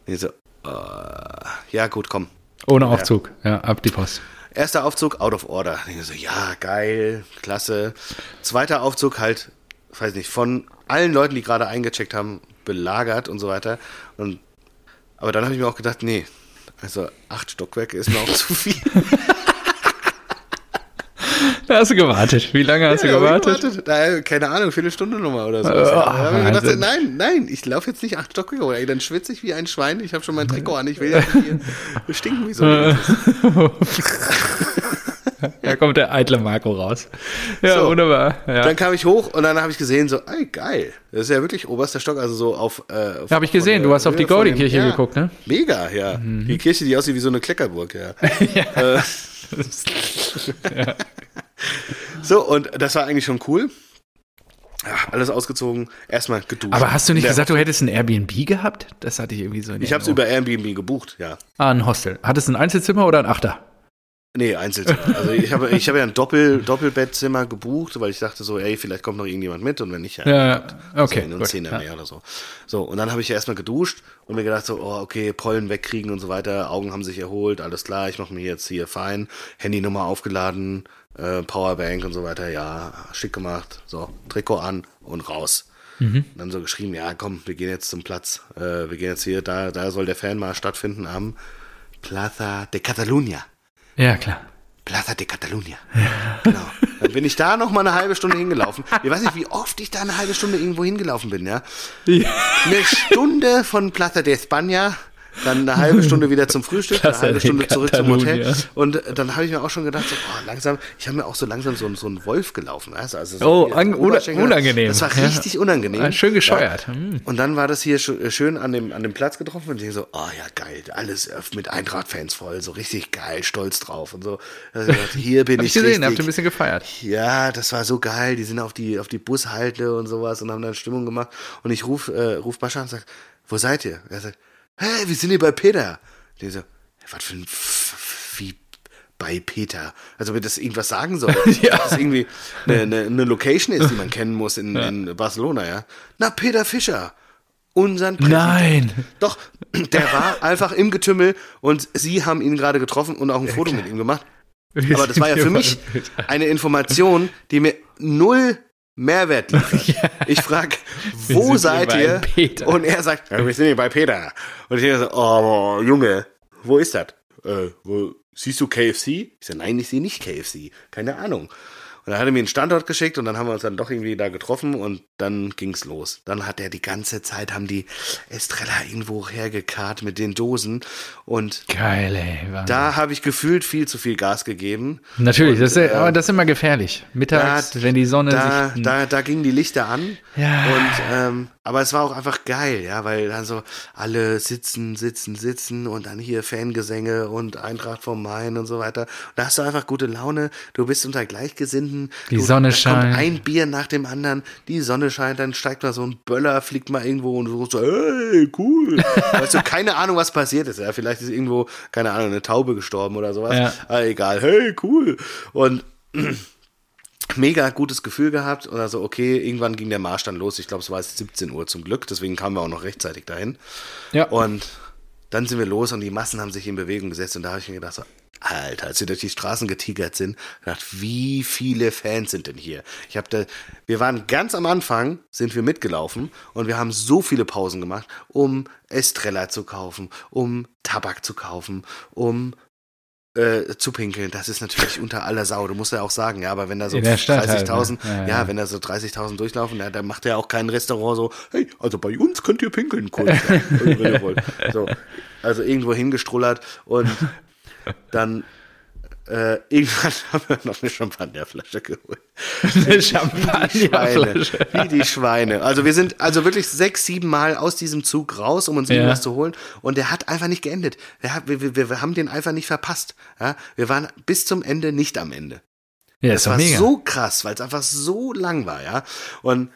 Ich so, äh, ja, gut, komm. Ohne Aufzug, ja, ab die Post. Erster Aufzug, out of order. Ich so, ja, geil, klasse. Zweiter Aufzug halt, weiß nicht, von allen Leuten, die gerade eingecheckt haben, belagert und so weiter. Und, aber dann habe ich mir auch gedacht, nee, also acht Stockwerke ist mir auch zu viel. Da hast du gewartet. Wie lange hast Ja, du ich gewartet? Da, keine Ahnung, Viertelstunde nochmal oder so. Oh, ich gedacht, nein, nein, ich laufe jetzt nicht acht Stockwerke hoch. Dann schwitze ich wie ein Schwein. Ich habe schon mein Trikot an. Ich will ja hier stinken wie so ein Da kommt der eitle Marco raus. Ja, So. wunderbar. Ja. Dann kam ich hoch und dann habe ich gesehen, so, ey, geil. Das ist ja wirklich oberster Stock, also so auf. Äh, auf- Habe ich gesehen, du hast auf die Gaudi-Kirche ja, geguckt, ne? Mega, ja. Die Kirche, die aussieht wie so eine Kleckerburg, ja. Äh, so, und das war eigentlich schon cool. Ja, alles ausgezogen, erstmal geduscht. Aber hast du nicht Der- gesagt, du hättest ein Airbnb gehabt? Das hatte ich irgendwie so in Ich habe es über Airbnb gebucht, ja. Ah, ein Hostel. Hattest du ein Einzelzimmer oder ein Achter? Nee, Einzelzimmer. Also ich habe ich habe ja ein Doppel, Doppelbettzimmer gebucht, weil ich dachte so, ey, vielleicht kommt noch irgendjemand mit und wenn nicht, ja. Ja, okay. So, ein gut, Zehner ja. mehr oder so. So, und dann habe ich ja erstmal geduscht und mir gedacht so, oh, okay, Pollen wegkriegen und so weiter, Augen haben sich erholt, alles klar, ich mache mir jetzt hier fein, Handynummer aufgeladen, äh, Powerbank und so weiter, ja, schick gemacht, so, Trikot an und raus. Mhm. Und dann so geschrieben, ja, komm, wir gehen jetzt zum Platz, äh, wir gehen jetzt hier, da, da soll der Fanmarsch stattfinden am Plaza de Catalunya. Ja, klar. Plaza de Catalunya. Genau. Dann bin ich da noch mal eine halbe Stunde hingelaufen. Ich weiß nicht, wie oft ich da eine halbe Stunde irgendwo hingelaufen bin, ja. Eine Stunde von Plaza de España, dann eine halbe Stunde wieder zum Frühstück, eine halbe de Stunde zurück zum Hotel. Und äh, dann habe ich mir auch schon gedacht, so, boah, langsam, ich habe mir auch so langsam so, so einen Wolf gelaufen. Du? Also so Oh, an- unangenehm. Das war Ja. richtig unangenehm. Ah, schön gescheuert. Ja. Hm. Und dann war das hier äh, schön an dem, an dem Platz getroffen und ich so, oh ja, geil, alles äh, mit Eintracht-Fans voll, so richtig geil, stolz drauf und so. Also, ich hier bin Hab ich ich gesehen, habt ihr ein bisschen gefeiert. Ja, das war so geil. Die sind auf die, auf die Bushalte und sowas und haben dann Stimmung gemacht. Und ich ruf, äh, ruf Bascha und sag, wo seid ihr? Er sagt, hey, wir sind hier bei Peter. Ich so, was für ein, wie bei Peter? Also, wenn das irgendwas sagen soll. Ja. Dass das irgendwie eine, eine, eine Location ist, die man kennen muss in, in Barcelona, ja. Na, Peter Fischer. Unseren. Nein. Doch, der war einfach im Getümmel und sie haben ihn gerade getroffen und auch ein Foto mit ihm gemacht. Aber das war ja für mich eine Information, die mir null Mehrwert liefert. Ich frage, wo seid ihr? Peter. Und er sagt, ja, wir sind hier bei Peter. Und ich denke so, oh, Junge, wo ist das? Äh, wo, siehst du KFC? Ich sage, nein, ich sehe nicht KFC. Keine Ahnung. Und dann hat er mir einen Standort geschickt und dann haben wir uns dann doch irgendwie da getroffen und dann ging's los. Dann hat er die ganze Zeit, haben die Estrella irgendwo hergekarrt mit den Dosen und Geil, ey. Wahnsinn. da habe ich gefühlt viel zu viel Gas gegeben. Natürlich, Und, das ist, aber das ist immer gefährlich. Mittags, da- wenn die Sonne Da, sich. da, da gingen die Lichter an. Ja. Und, ähm, aber es war auch einfach geil, ja, weil dann so alle sitzen, sitzen, sitzen und dann hier Fangesänge und Eintracht vom Main und so weiter. Da hast du einfach gute Laune. Du bist unter Gleichgesinnten. Die du, Sonne scheint. Kommt ein Bier nach dem anderen. Die Sonne scheint, dann steigt mal so ein Böller, fliegt mal irgendwo und so, so hey, cool. weißt du, keine Ahnung, was passiert ist. Ja, vielleicht ist irgendwo, keine Ahnung, eine Taube gestorben oder sowas. Ja. Aber egal. Hey, cool. Und mega gutes Gefühl gehabt oder so, okay, irgendwann ging der Marsch dann los. Ich glaube, es war jetzt 17 Uhr zum Glück, deswegen kamen wir auch noch rechtzeitig dahin. Ja. Und dann sind wir los und die Massen haben sich in Bewegung gesetzt und da habe ich mir gedacht, so, Alter, als wir durch die Straßen getigert sind, gedacht, wie viele Fans sind denn hier? Ich habe da, wir waren ganz am Anfang, sind wir mitgelaufen und wir haben so viele Pausen gemacht, um Estrella zu kaufen, um Tabak zu kaufen, um äh, zu pinkeln, das ist natürlich unter aller Sau. Du musst ja auch sagen, ja, aber wenn da so In der Stadt halt, 30.000, ne? Ja, ja, ja. wenn da so 30.000 durchlaufen, ja, dann macht ja auch kein Restaurant so, hey, also bei uns könnt ihr pinkeln, cool, wenn ihr wollt. So, also irgendwo hingestrullert und dann äh, irgendwann haben wir noch eine Champagnerflasche geholt. Eine Champagnerflasche. wie die Schweine. Also wir sind also wirklich sechs, sieben Mal aus diesem Zug raus, um uns Ja. irgendwas zu holen. Und der hat einfach nicht geendet. Hat, wir, wir, wir haben den einfach nicht verpasst. Ja? Wir waren bis zum Ende nicht am Ende. Ja, Das war mega. so krass, weil es einfach so lang war, ja. Und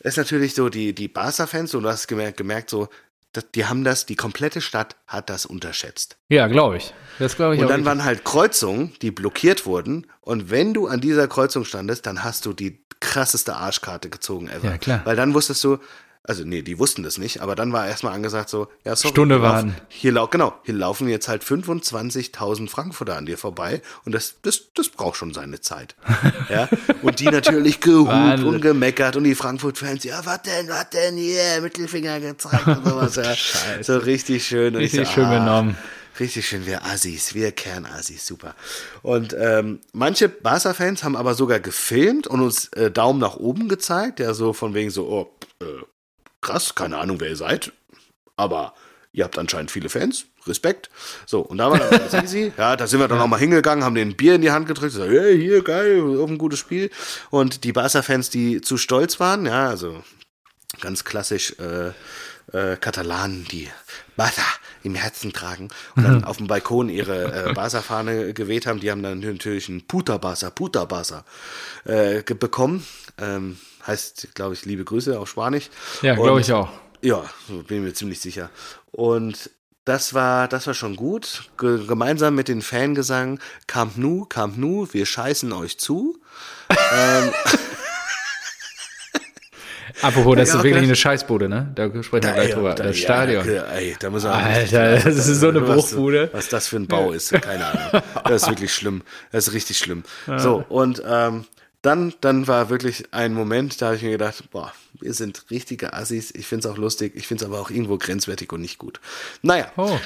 es ist natürlich so, die, die Barca-Fans, und du hast gemerkt, gemerkt so, die haben das, die komplette Stadt hat das unterschätzt. ja, glaube ich. Das glaube ich Und dann waren halt Kreuzungen, die blockiert wurden. Und wenn du an dieser Kreuzung standest, dann hast du die krasseste Arschkarte gezogen ever. Ja, klar. Weil dann wusstest du, also nee, die wussten das nicht, aber dann war erstmal angesagt so, ja, sorry, Stunde warten. Hier, lau genau, hier laufen jetzt halt 25.000 Frankfurter an dir vorbei und das, das, das braucht schon seine Zeit. ja, und die natürlich gehupt und gemeckert und die Frankfurt-Fans, ja, was denn, was denn hier, Mittelfinger gezeigt und sowas, ja. So richtig schön. Richtig so, schön ah, genommen. Richtig schön, wir Assis, wir Kernassis, super. Und ähm, manche Barca-Fans haben aber sogar gefilmt und uns äh, Daumen nach oben gezeigt, ja, so von wegen so, oh, äh, krass, keine Ahnung, wer ihr seid, aber ihr habt anscheinend viele Fans, Respekt. So, und da war dann easy. Ja, da sind wir dann auch mal hingegangen, haben den Bier in die Hand gedrückt, so, hey, hier, geil, auf ein gutes Spiel. Und die Barca-Fans, die zu stolz waren, ja, also ganz klassisch äh, äh, Katalanen, die Barca im Herzen tragen und dann auf dem Balkon ihre äh, Barca-Fahne geweht haben. Die haben dann natürlich ein Puta Barca, Puta Barca äh, bekommen. Ähm, heißt, glaube ich, liebe Grüße auf Spanisch. Ja, glaube ich auch. Ja, bin mir ziemlich sicher. Und das war, das war schon gut. Ge gemeinsam mit den Fangesang Camp Nou, Camp Nou, wir scheißen euch zu. Apropos, das Ja, ist wirklich eine Scheißbude, ne? Da sprechen wir gleich drüber. da- Das Stadion. ja, ey, da muss man Alter, das ist so eine was, Bruchbude. Was das für ein Bau ist, keine Ahnung. Das ist wirklich schlimm. Das ist richtig schlimm. So, und ähm, dann, dann war wirklich ein Moment, da habe ich mir gedacht, boah, wir sind richtige Assis. Ich finde es auch lustig, ich finde es aber auch irgendwo grenzwertig und nicht gut. Naja, Oh.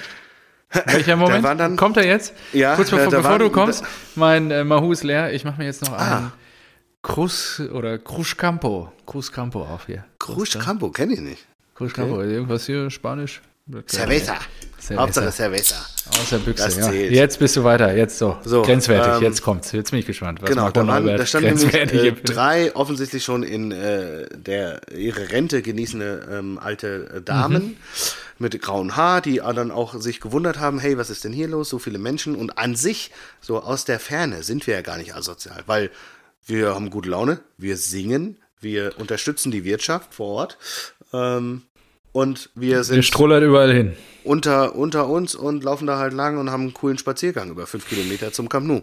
Welcher Moment? waren dann- Kommt er jetzt? Ja, Kurz bevor, da bevor waren- du kommst, mein äh, Mahu ist leer. Ich mache mir jetzt noch Ah. Cruz oder Cruz Campo. Cruz Campo auf hier. Cruz Campo, kenne ich nicht. Cruz Campo. Irgendwas hier, Spanisch? Cerveza. Cerveza. Hauptsache Cerveza. Aus der Büchse, ja. Jetzt bist du weiter. Jetzt so. So, Grenzwertig. ähm, jetzt kommt's. Jetzt bin ich gespannt. Was Genau, da, waren, da standen nämlich äh, drei offensichtlich schon in äh, der ihre Rente genießende ähm, alte äh, Damen Mhm. mit grauen Haar, die dann auch sich gewundert haben, hey, was ist denn hier los? So viele Menschen und an sich so aus der Ferne sind wir ja gar nicht asozial, weil wir haben gute Laune, wir singen, wir unterstützen die Wirtschaft vor Ort ähm, und wir Wir sind strullern überall hin. unter, unter uns und laufen da halt lang und haben einen coolen Spaziergang über fünf Kilometer zum Camp Nou.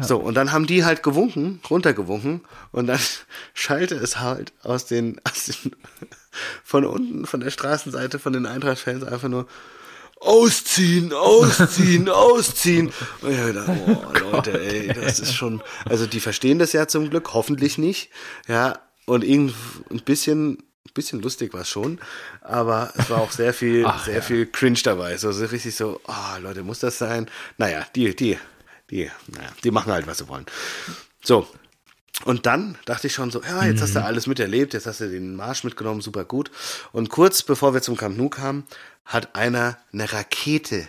So, und dann haben die halt gewunken, runtergewunken und dann schallte es halt aus den, aus den von unten, von der Straßenseite, von den Eintracht-Fans einfach nur ausziehen, ausziehen, ausziehen. Und ich hab gedacht, oh Leute, ey, das ist schon, also die verstehen das ja zum Glück, hoffentlich nicht, ja, und irgend ein bisschen, ein bisschen lustig war es schon, aber es war auch sehr viel, Ach, sehr ja. viel Cringe dabei, so, so richtig so, oh Leute, muss das sein? Naja, die, die, die, naja, die machen halt, was sie wollen. So, Und dann dachte ich schon so, ja, jetzt hast du alles miterlebt, jetzt hast du den Marsch mitgenommen, super gut. Und kurz bevor wir zum Camp Nou kamen, hat einer eine Rakete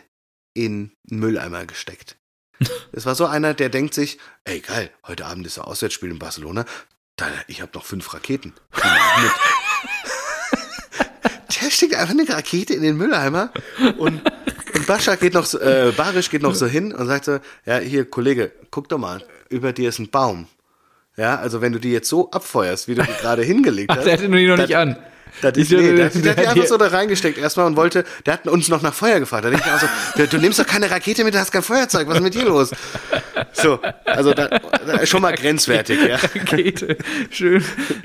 in einen Mülleimer gesteckt. Es war so einer, der denkt sich, ey geil, heute Abend ist ein Auswärtsspiel in Barcelona, ich habe noch fünf Raketen. Der steckt einfach eine Rakete in den Mülleimer und, und Bascha geht noch, so, äh, Barisch geht noch so hin und sagt so, ja hier Kollege, guck doch mal, über dir ist ein Baum. Ja, also wenn du die jetzt so abfeuerst, wie du die gerade hingelegt Ach, hast. der hatte die noch nicht an. Das ist, nee, der, der, der- hat die einfach so da reingesteckt erstmal und wollte, der hat uns noch nach Feuer gefragt. Da denke ich auch so, du, du nimmst doch keine Rakete mit, du hast kein Feuerzeug, was ist mit dir los? So, also da, da schon mal grenzwertig, ja. Rakete. Schön.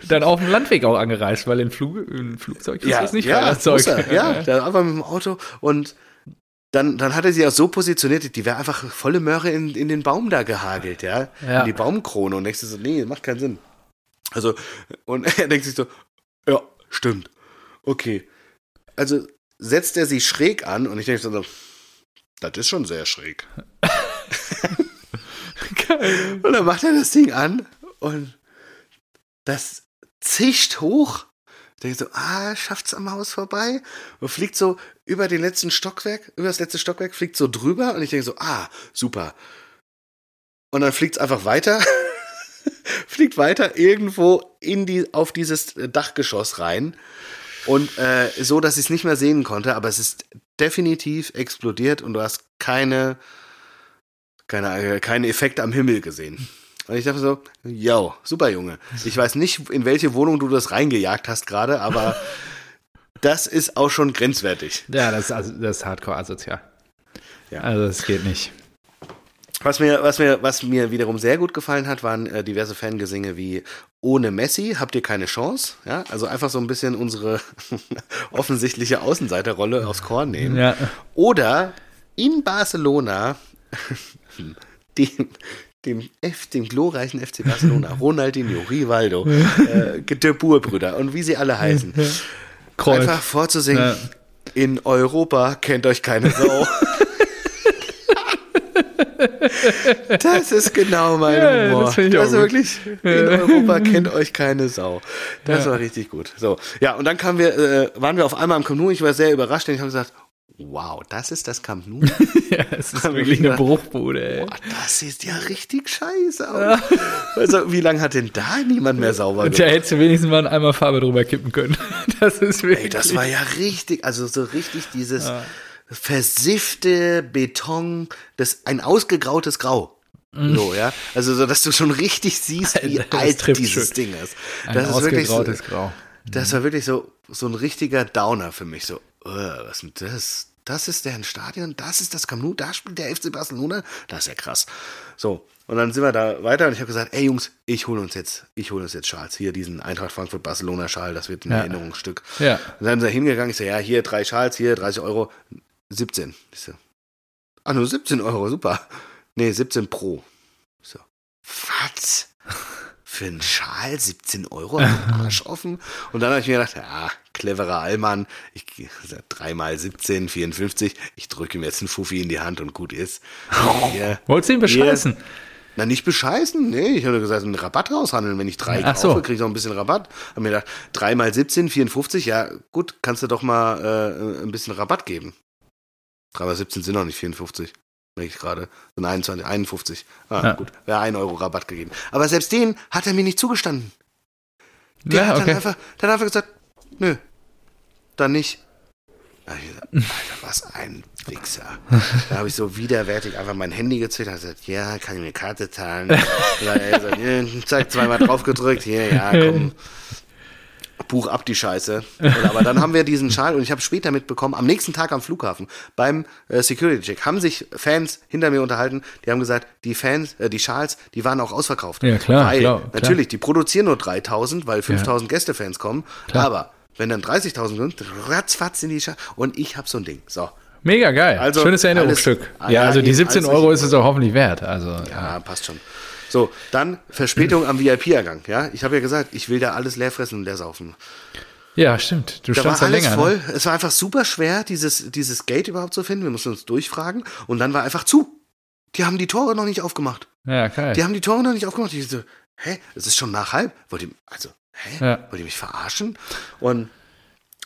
Dann auf dem Landweg auch angereist, weil in, Flug, in Flugzeug ist Ja, das nicht ja, Feuerzeug. er, ja, war einfach mit dem Auto und dann, dann hat er sie auch so positioniert, die wäre einfach volle Möhre in, in den Baum da gehagelt, ja, Ja. in die Baumkrone und denkst du so, nee, macht keinen Sinn. Also, und er denkt sich so, ja, stimmt, okay. Also setzt er sie schräg an und ich denke so, das ist schon sehr schräg. Geil. Und dann macht er das Ding an und das zischt hoch. Denkt so, ah, schafft's am Haus vorbei? Und fliegt so über den letzten Stockwerk, über das letzte Stockwerk, fliegt so drüber und ich denke so, ah, super. Und dann fliegt's einfach weiter, fliegt weiter irgendwo in die, auf dieses Dachgeschoss rein. Und äh, so, dass ich es nicht mehr sehen konnte, aber es ist definitiv explodiert und du hast keine, keine, äh, keinen Effekt am Himmel gesehen. Und ich dachte so, yo, super Junge. Ich weiß nicht, in welche Wohnung du das reingejagt hast gerade, aber das ist auch schon grenzwertig. Ja, das ist, also, das ist hardcore asozial. Ja. Also, das geht nicht. Was mir, was mir, was mir wiederum sehr gut gefallen hat, waren äh, diverse Fangesinge wie ohne Messi habt ihr keine Chance. Ja, also einfach so ein bisschen unsere offensichtliche Außenseiterrolle aufs Korn nehmen. Ja. Oder in Barcelona dem, dem, F, dem glorreichen FC Barcelona, Ronaldinho, Rivaldo, äh, De Boer-Brüder und wie sie alle heißen, Kreuz. einfach vorzusingen, Ja. in Europa kennt euch keine Sau. Das ist genau mein Ja, Humor. das auch ist wirklich, in Europa kennt euch keine Sau. Das war richtig gut. So, ja, und dann kamen wir, äh, waren wir auf einmal am Nou. Ich war sehr überrascht, denn ich habe gesagt, wow, das ist das Camp Nou. ja, es ist Hab ich wirklich eine gedacht, Bruchbude, ey. Boah, das sieht ja richtig scheiße aus. Also, wie lange hat denn da niemand mehr sauber Da gemacht? hättest du wenigstens mal einmal Farbe drüber kippen können. Das ist wirklich. Ey, das war ja richtig, also so richtig dieses versiffte Beton, das ein ausgegrautes Grau. So, ja. Also, so, dass du schon richtig siehst, wie das alt dieses schön. Ding ist. ein Das ist wirklich so, ausgegrautes Grau. das war wirklich so, so ein richtiger Downer für mich. So, uh, was ist denn das? Das ist deren Stadion, das ist das Camp Nou, da spielt der FC Barcelona. Das ist ja krass. So, und dann sind wir da weiter und ich habe gesagt, ey Jungs, ich hole uns jetzt, ich hole uns jetzt Schals. Hier diesen Eintracht Frankfurt Barcelona Schal, das wird ein Ja. Erinnerungsstück. Ja. Und dann sind wir hingegangen, ich so, ja, hier drei Schals, hier 30 Euro, 17. Ich so, ah, nur 17 Euro, super. Nee, 17 pro. Ich so, was? Für einen Schal 17 Euro, Arsch offen. Und dann habe ich mir gedacht, ja, cleverer Allmann, ich drei mal 17, 54, ich drücke ihm jetzt einen Fuffi in die Hand und gut ist. Hier, Wolltest du ihn bescheißen? na, nicht bescheißen. Nee, ich habe gesagt, einen Rabatt raushandeln. Wenn ich drei Ach so. kaufe, kriege ich auch ein bisschen Rabatt. Hab mir gedacht, drei mal 17, 54, ja, gut, kannst du doch mal äh, ein bisschen Rabatt geben. Drei mal 17 sind noch nicht 54. Ich gerade. Sind 21, 51. Ah, Ja. gut. Wäre ein Euro Rabatt gegeben. Aber selbst den hat er mir nicht zugestanden. Der Ja, hat okay. dann einfach, dann einfach gesagt, nö, dann nicht. Da ich gesagt, Alter, was ein Wichser. Da habe ich so widerwärtig einfach mein Handy gezählt und gesagt, ja, kann ich mir Karte zahlen? Hat er gesagt, ja, zack, zweimal drauf gedrückt, hier, ja, komm. Buch ab die Scheiße. Und, aber dann haben wir diesen Schal und ich habe später mitbekommen, am nächsten Tag am Flughafen beim äh, Security Check haben sich Fans hinter mir unterhalten, die haben gesagt, die Fans, äh, die Schals, die waren auch ausverkauft. Ja, klar, Weil, klar, klar. natürlich, die produzieren nur 3000, weil 5000 Gästefans kommen, Klar. aber wenn dann 30.000 sind, ratzfatz in die Schals und ich habe so ein Ding. So, Mega geil. Also, Schönes Erinnerungsstück. ja, ja, also die eben, 17 alles Euro ist es auch hoffentlich wert. Also, ja, passt schon. So, dann Verspätung am VIP-Ergang. Ja, ich habe ja gesagt, ich will da alles leer fressen und leer saufen. ja, stimmt. Du Da war standst da alles länger. voll. Ne? Es war einfach super schwer, dieses, dieses Gate überhaupt zu finden. Wir mussten uns durchfragen und dann war einfach zu. Die haben die Tore noch nicht aufgemacht. Ja, geil. Die haben die Tore noch nicht aufgemacht. Ich so, hä, es ist schon nach halb. Wollt ihr, also, hä? Ja. Wollt ihr mich verarschen? Und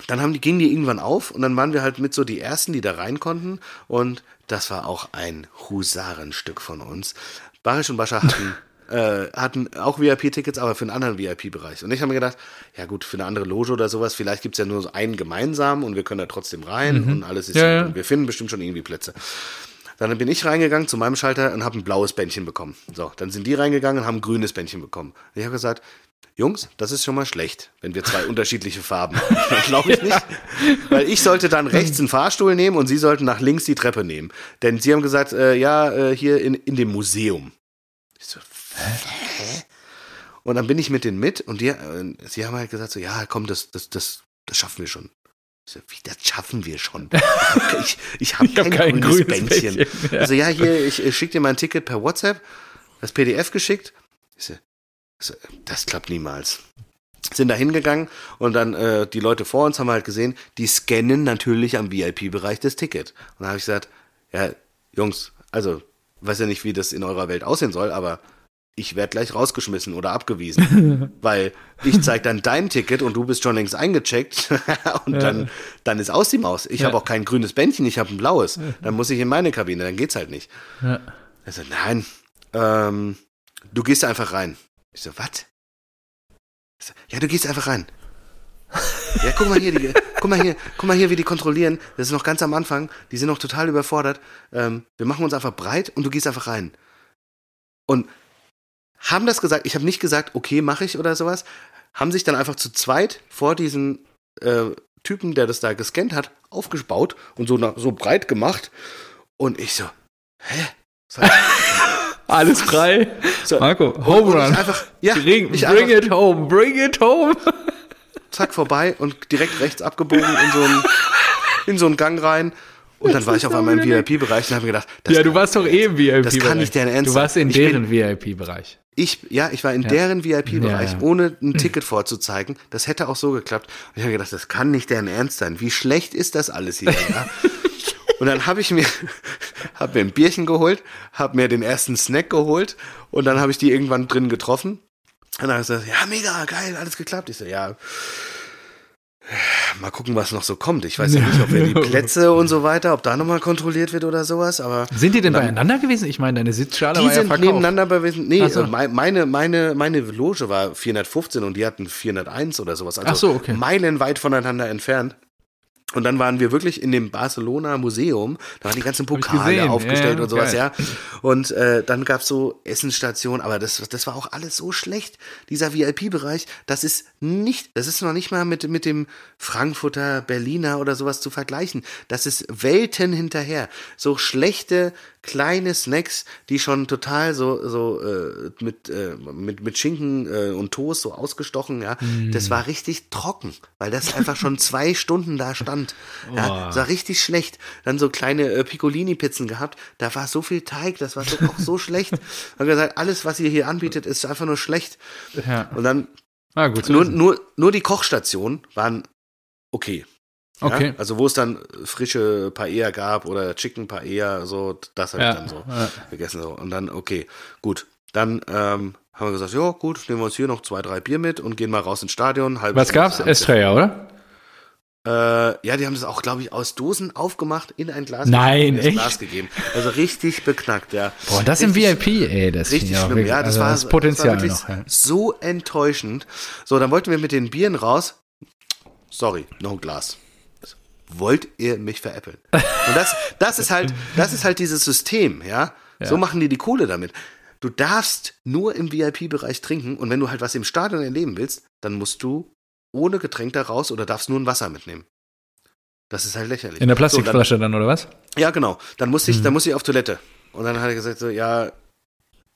dann haben die, gingen die irgendwann auf und dann waren wir halt mit so die ersten, die da rein konnten. Und das war auch ein Husarenstück von uns. Barisch und Bascha hatten, äh, hatten auch VIP-Tickets, aber für einen anderen VIP-Bereich. Und ich habe mir gedacht, ja gut, für eine andere Loge oder sowas, vielleicht gibt's ja nur so einen gemeinsam und wir können da trotzdem rein und alles ist Ja, ja. Und wir finden bestimmt schon irgendwie Plätze. Dann bin ich reingegangen zu meinem Schalter und habe ein blaues Bändchen bekommen. So, dann sind die reingegangen und haben ein grünes Bändchen bekommen. Und ich habe gesagt, Jungs, das ist schon mal schlecht, wenn wir zwei unterschiedliche Farben haben. Das glaube ich nicht. Weil ich sollte dann rechts einen Fahrstuhl nehmen und sie sollten nach links die Treppe nehmen. Denn sie haben gesagt, äh, ja, äh, hier in, in dem Museum. Ich so, hä? Und dann bin ich mit denen mit und die, äh, sie haben halt gesagt so, ja, komm, das, das, das, das schaffen wir schon. Ich so, wie, das schaffen wir schon? Ich, ich habe Ich hab kein, kein grünes, grünes Bändchen. Bändchen, ja. Also ja, hier, ich, ich schicke dir mein Ticket per WhatsApp, das PDF geschickt. Ich so, das klappt niemals. Sind da hingegangen und dann äh, die Leute vor uns haben halt gesehen, die scannen natürlich am VIP-Bereich das Ticket. Und dann habe ich gesagt, ja, Jungs, also, weiß ja nicht, wie das in eurer Welt aussehen soll, aber ich werde gleich rausgeschmissen oder abgewiesen. weil ich zeig dann dein Ticket und du bist schon längst eingecheckt und dann, dann ist aus die Maus. Ich habe auch kein grünes Bändchen, ich habe ein blaues. Dann muss ich in meine Kabine, dann geht's halt nicht. Ja. Er nein, ähm, du gehst einfach rein. Ich so, was? Ja, du gehst einfach rein. Ja, guck mal hier, die, guck mal hier, guck mal hier, wie die kontrollieren. Das ist noch ganz am Anfang. Die sind noch total überfordert. Ähm, wir machen uns einfach breit und du gehst einfach rein. Und haben das gesagt. Ich habe nicht gesagt, okay, mache ich oder sowas. Haben sich dann einfach zu zweit vor diesen äh, Typen, der das da gescannt hat, aufgebaut und so, so breit gemacht. Und ich so, hä? So, Alles frei. so, Marco, Home Run. einfach, ja, Bring, ich bring einfach, it home, bring it home. zack, vorbei und direkt rechts abgebogen in so einen, in so einen Gang rein. Und dann war ich auf einmal im VIP-Bereich und habe mir gedacht, das ja, du warst doch eh im VIP-Bereich. Das kann nicht deren Ernst Du warst in sein. Deren VIP-Bereich. Ich, ja, ich war in deren VIP-Bereich, Ja, ja. ohne ein Ticket vorzuzeigen. Das hätte auch so geklappt. Und ich habe gedacht, das kann nicht deren Ernst sein. Wie schlecht ist das alles hier? Und dann habe ich mir, hab mir ein Bierchen geholt, habe mir den ersten Snack geholt und dann habe ich die irgendwann drin getroffen. Und dann habe ich gesagt, ja, mega, geil, alles geklappt. Ich so, ja, mal gucken, was noch so kommt. Ich weiß ja nicht, ob wir die Plätze und so weiter, ob da nochmal kontrolliert wird oder sowas, aber Sind die denn beieinander gewesen? Ich meine, deine Sitzschale die war ja sind verkauft. nebeneinander gewesen. Nee, so. äh, mei- meine, meine, meine Loge war 415 und die hatten 401 oder sowas. Also Ach so, okay. meilenweit voneinander entfernt. Und dann waren wir wirklich in dem Barcelona Museum, da waren die ganzen Pokale aufgestellt Ja, und sowas, geil. ja. Und äh, dann gab's so Essensstationen, aber das, das war auch alles so schlecht. Dieser VIP-Bereich, das ist nicht, das ist noch nicht mal mit, mit dem Frankfurter, Berliner oder sowas zu vergleichen. Das ist Welten hinterher. So schlechte kleine Snacks, die schon total so, so äh, mit, äh, mit, mit Schinken äh, und Toast so ausgestochen, ja. Das war richtig trocken, weil das einfach schon zwei Stunden da stand. Ja, das war richtig schlecht. Dann so kleine äh, Piccolini-Pizzen gehabt, da war so viel Teig, das war so, auch so schlecht. Haben gesagt, alles, was ihr hier anbietet, ist einfach nur schlecht. Ja. Und dann Ah, gut. nur, nur, nur die Kochstationen waren okay. Ja? Okay. Also wo es dann frische Paella gab oder Chicken Paella, so, das habe Ja, ich dann so ja. gegessen. So. Und dann, okay, gut. Dann ähm, haben wir gesagt, ja gut, nehmen wir uns hier noch zwei, drei Bier mit und gehen mal raus ins Stadion. Halbe Was gab's? abends. Estrella, oder? Äh, ja, die haben das auch, glaube ich, aus Dosen aufgemacht, in ein Glas, Nein, ins echt? Glas gegeben. Also richtig beknackt, ja. Boah, das im VIP, ey. Das Richtig schlimm, wirklich- ja, das also war das Potenzial das war noch. Ja. so enttäuschend. So, dann wollten wir mit den Bieren raus. Sorry, noch ein Glas. Wollt ihr mich veräppeln? Und das, das ist halt, das ist halt dieses System, ja. So Ja. machen die die Kohle damit. Du darfst nur im VIP-Bereich trinken und wenn du halt was im Stadion erleben willst, dann musst du ohne Getränk da raus oder darfst nur ein Wasser mitnehmen. Das ist halt lächerlich. In der So, dann- Plastikflasche dann, oder was? ja, genau. Dann Mhm. ich, dann musste ich auf Toilette. Und dann hat er gesagt, so, ja,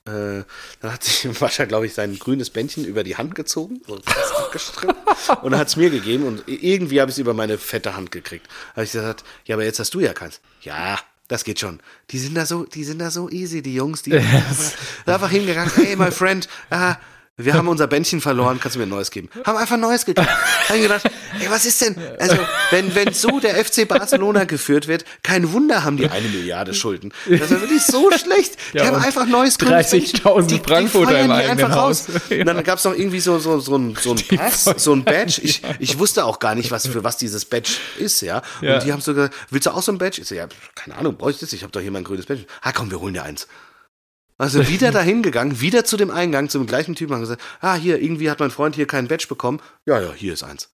äh, dann hat sich Wascha, glaube ich, sein grünes Bändchen über die Hand gezogen, so und hat es mir gegeben und irgendwie habe ich es über meine fette Hand gekriegt. Habe ich gesagt, ja, aber jetzt hast du ja keins. Ja, das geht schon. Die sind da so, die sind da so easy, die Jungs, die sind einfach, einfach hingegangen, hey, my friend, ah, wir haben unser Bändchen verloren, kannst du mir ein neues geben? Haben einfach ein neues gegeben. Hab ich gedacht, ey, was ist denn? Also, wenn, wenn so der FC Barcelona geführt wird, kein Wunder haben die eine Milliarde Schulden. Das ist wirklich so schlecht. Die Ja, haben einfach neues grünes 30.000 Bändchen. Frankfurter im eigenen Haus. raus. Und dann gab es noch irgendwie so, so, so ein, so ein Pass, so ein Badge. Ich, ich wusste auch gar nicht, was für was dieses Badge ist, ja. Ja. Und die haben so gesagt, willst du auch so ein Badge? Ich so, ja, keine Ahnung, brauche ich das? Ich habe doch hier mein grünes Badge. Ah, komm, wir holen dir eins. Also wieder dahin gegangen, wieder zu dem Eingang, zum gleichen Typen, haben gesagt, ah, hier, irgendwie hat mein Freund hier kein Badge bekommen. Ja, ja, hier ist eins.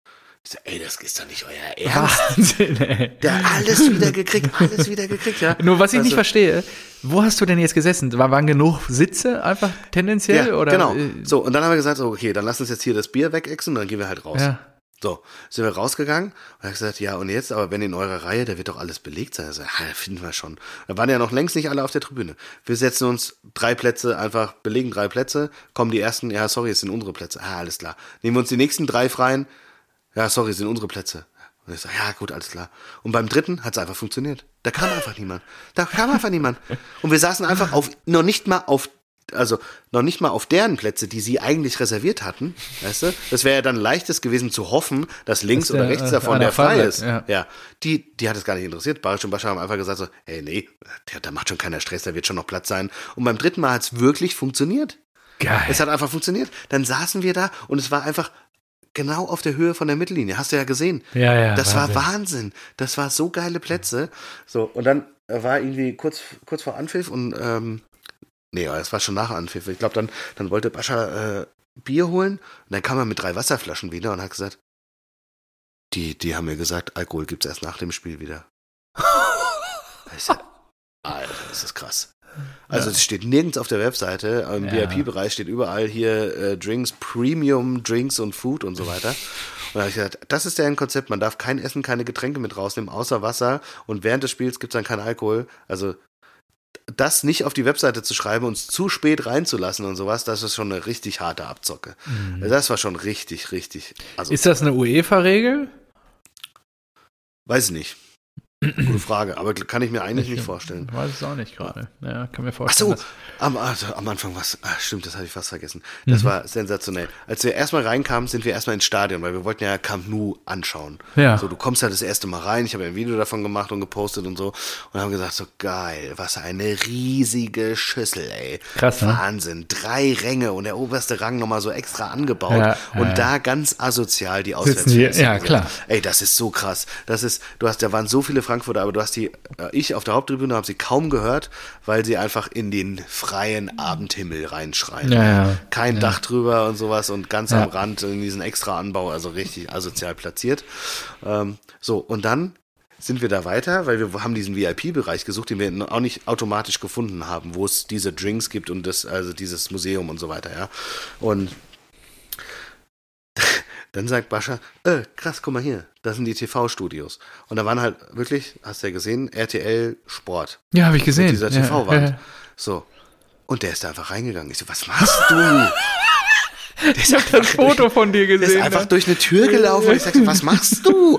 Ich so, ey, das ist doch nicht euer Ernst. Wahnsinn, ey. Der alles wieder gekriegt, alles wieder gekriegt, ja. Nur was ich nicht Also- verstehe, wo hast du denn jetzt gesessen? War, waren genug Sitze einfach tendenziell? Ja, oder? genau. äh, So, und dann haben wir gesagt, so, okay, dann lass uns jetzt hier das Bier wegexen und dann gehen wir halt raus. Ja. So, sind wir rausgegangen und hat gesagt, ja, und jetzt, aber wenn in eurer Reihe, da wird doch alles belegt sein. Also, ja, finden wir schon. Da waren ja noch längst nicht alle auf der Tribüne. Wir setzen uns drei Plätze, einfach belegen drei Plätze, kommen die ersten, ja, sorry, es sind unsere Plätze. Ah, alles klar. Nehmen wir uns die nächsten drei freien, ja, sorry, es sind unsere Plätze. Und ich so, ja, gut, alles klar. Und beim dritten hat es einfach funktioniert. Da kam einfach niemand. Da kam einfach niemand. Und wir saßen einfach auf, noch nicht mal auf, also noch nicht mal auf deren Plätze, die sie eigentlich reserviert hatten. Weißt du? Das wäre ja dann leichtes gewesen zu hoffen, dass links der, oder rechts äh, davon einer der frei frei ist. ja. Ja, die, die hat es gar nicht interessiert. Baric und Bascha haben einfach gesagt so, ey, nee, der, da macht schon keiner Stress, da wird schon noch Platz sein. Und beim dritten Mal hat es wirklich funktioniert. Geil. Es hat einfach funktioniert. Dann saßen wir da und es war einfach genau auf der Höhe von der Mittellinie. Hast du ja gesehen. Ja, ja, Das Wahnsinn. war Wahnsinn. Das war so geile Plätze. So, und dann äh, war irgendwie kurz, kurz vor Anpfiff und, ähm, nee, es war schon nach Anpfiff. Ich glaube, dann, dann wollte Bascha äh, Bier holen und dann kam er mit drei Wasserflaschen wieder und hat gesagt, die, die haben mir gesagt, Alkohol gibt's erst nach dem Spiel wieder. Alter, das ist krass. Also es steht nirgends auf der Webseite, im Ja. VIP-Bereich steht überall hier äh, Drinks, Premium Drinks und Food und so weiter. Und da habe ich gesagt, das ist deren Konzept, man darf kein Essen, keine Getränke mit rausnehmen, außer Wasser und während des Spiels gibt's dann keinen Alkohol. Also das nicht auf die Webseite zu schreiben, uns zu spät reinzulassen und sowas, das ist schon eine richtig harte Abzocke. Das war schon richtig, richtig. Also, Mhm. Ist das eine UEFA-Regel? weiß ich nicht. Gute Frage, aber kann ich mir eigentlich nicht vorstellen. Weiß es auch nicht gerade. Ja, kann mir Ach vorstellen. so, dass- am, also, am Anfang was. Ah, stimmt, das hatte ich fast vergessen. Das war sensationell. Als wir erstmal reinkamen, sind wir erstmal ins Stadion, weil wir wollten ja Camp Nou anschauen. Ja. So, du kommst ja das erste Mal rein. Ich habe ja ein Video davon gemacht und gepostet und so und haben gesagt, so geil, was eine riesige Schüssel, ey. Krass, ne? Wahnsinn. Drei Ränge und der oberste Rang nochmal so extra angebaut Ja, und ja, da ganz asozial die Auswärtsfans. ja, klar. Ey, das ist so krass. Das ist, du hast, da waren so viele Frankfurter, aber du hast die, äh, ich auf der Haupttribüne habe sie kaum gehört, weil sie einfach in den freien Abendhimmel reinschreien. Ja, ja. Kein Ja. Dach drüber und sowas und ganz Ja. am Rand in diesen extra Anbau, also richtig asozial platziert. Ähm, so, und dann sind wir da weiter, weil wir haben diesen VIP-Bereich gesucht, den wir auch nicht automatisch gefunden haben, wo es diese Drinks gibt und das, also dieses Museum und so weiter, ja. Und dann sagt Bascha, äh, krass, guck mal hier, das sind die TV-Studios. Und da waren halt wirklich, hast du ja gesehen, RTL Sport. Ja, habe ich gesehen. Mit dieser ja, TV-Wand. ja. So. Und der ist da einfach reingegangen. Ich so, was machst du? Ist Ich habe das Foto von dir der ist gesehen. einfach ne? durch eine Tür gelaufen und ich sagte, was machst du?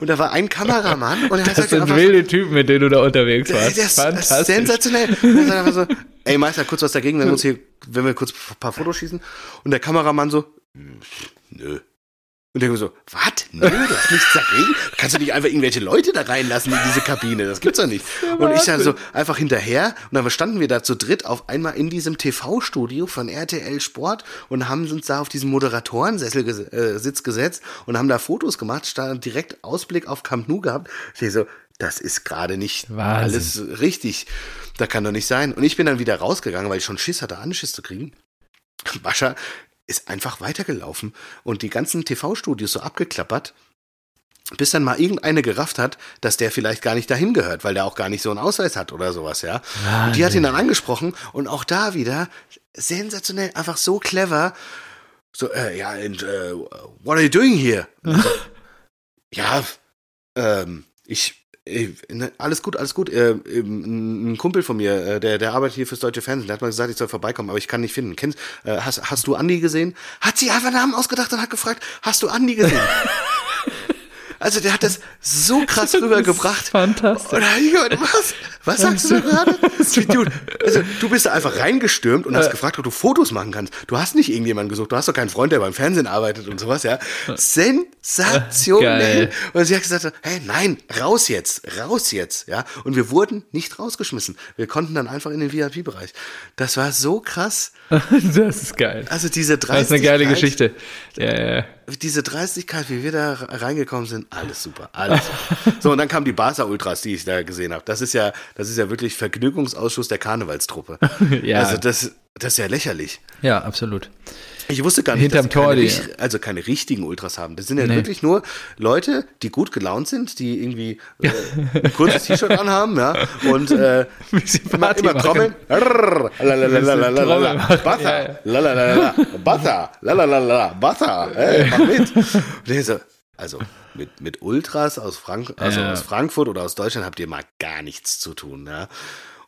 Und da war ein Kameramann und er hat Das gesagt, sind einfach, wilde Typen, mit denen du da unterwegs warst. das ist Fantastisch. sensationell. Und er sagt einfach so, ey Meister, kurz was dagegen, wenn wir uns hier, wenn wir kurz ein paar Fotos schießen. Und der Kameramann so, nö. Und der so, was? Nö, du hast nichts dagegen? Kannst du nicht einfach irgendwelche Leute da reinlassen in diese Kabine? Das gibt's doch nicht. Und ich dann so einfach hinterher. Und dann standen wir da zu dritt auf einmal in diesem TV-Studio von RTL Sport und haben uns da auf diesen Moderatorensessel ges äh, Sitz gesetzt und haben da Fotos gemacht, stand direkt Ausblick auf Camp Nou gehabt. Ich denk so, das ist gerade nicht Wahnsinn. alles richtig. Da kann doch nicht sein. Und ich bin dann wieder rausgegangen, weil ich schon Schiss hatte, Anschiss zu kriegen. Bascha ist einfach weitergelaufen und die ganzen TV-Studios so abgeklappert, bis dann mal irgendeine gerafft hat, dass der vielleicht gar nicht dahin gehört, weil der auch gar nicht so einen Ausweis hat oder sowas, ja. Und die hat ihn dann angesprochen und auch da wieder sensationell, einfach so clever. So, äh, ja, and, äh, what are you doing here? Und so, ja, ähm, ich, alles gut, alles gut. Äh, ein Kumpel von mir, äh, der, der arbeitet hier fürs deutsche Fernsehen, der hat mal gesagt, ich soll vorbeikommen, aber ich kann nicht finden. Kennst, äh, hast, hast du Andi gesehen? Hat sie einfach Namen ausgedacht und hat gefragt, hast du Andi gesehen? Also der hat das so krass rübergebracht. fantastisch. Und ich gedacht, was? Was sagst du gerade? Du, also, du bist da einfach reingestürmt und hast gefragt, ob du Fotos machen kannst. Du hast nicht irgendjemanden gesucht. Du hast doch keinen Freund, der beim Fernsehen arbeitet und sowas, ja. Sensationell. Geil. Und sie hat gesagt, hey, nein, raus jetzt, raus jetzt, ja. Und wir wurden nicht rausgeschmissen. Wir konnten dann einfach in den VIP-Bereich. Das war so krass. das ist geil. Also diese Das Dreistigkeit. ist eine geile Geschichte. Ja, ja. Diese Dreistigkeit, wie wir da reingekommen sind, alles super, alles super. So, und dann kamen die Barca Ultras, die ich da gesehen habe. Das ist ja, das ist ja wirklich Vergnügungsausschuss der Karnevalstruppe. Ja. Also das, das ist ja lächerlich. ja, absolut. Ich wusste gar nicht, Hinterm dass keine, Tor, die- richt- also keine richtigen Ultras haben. Das sind ja Nee. wirklich nur Leute, die gut gelaunt sind, die irgendwie äh, ein kurzes T-Shirt anhaben, ja, und äh, sie immer, immer trommeln. Rrrr, lalalala, ja, ja. lalalala, Bata, ey, mach mit. Und ich so, also mit, mit Ultras aus, Frank also Ja. aus Frankfurt oder aus Deutschland habt ihr mal gar nichts zu tun, ja.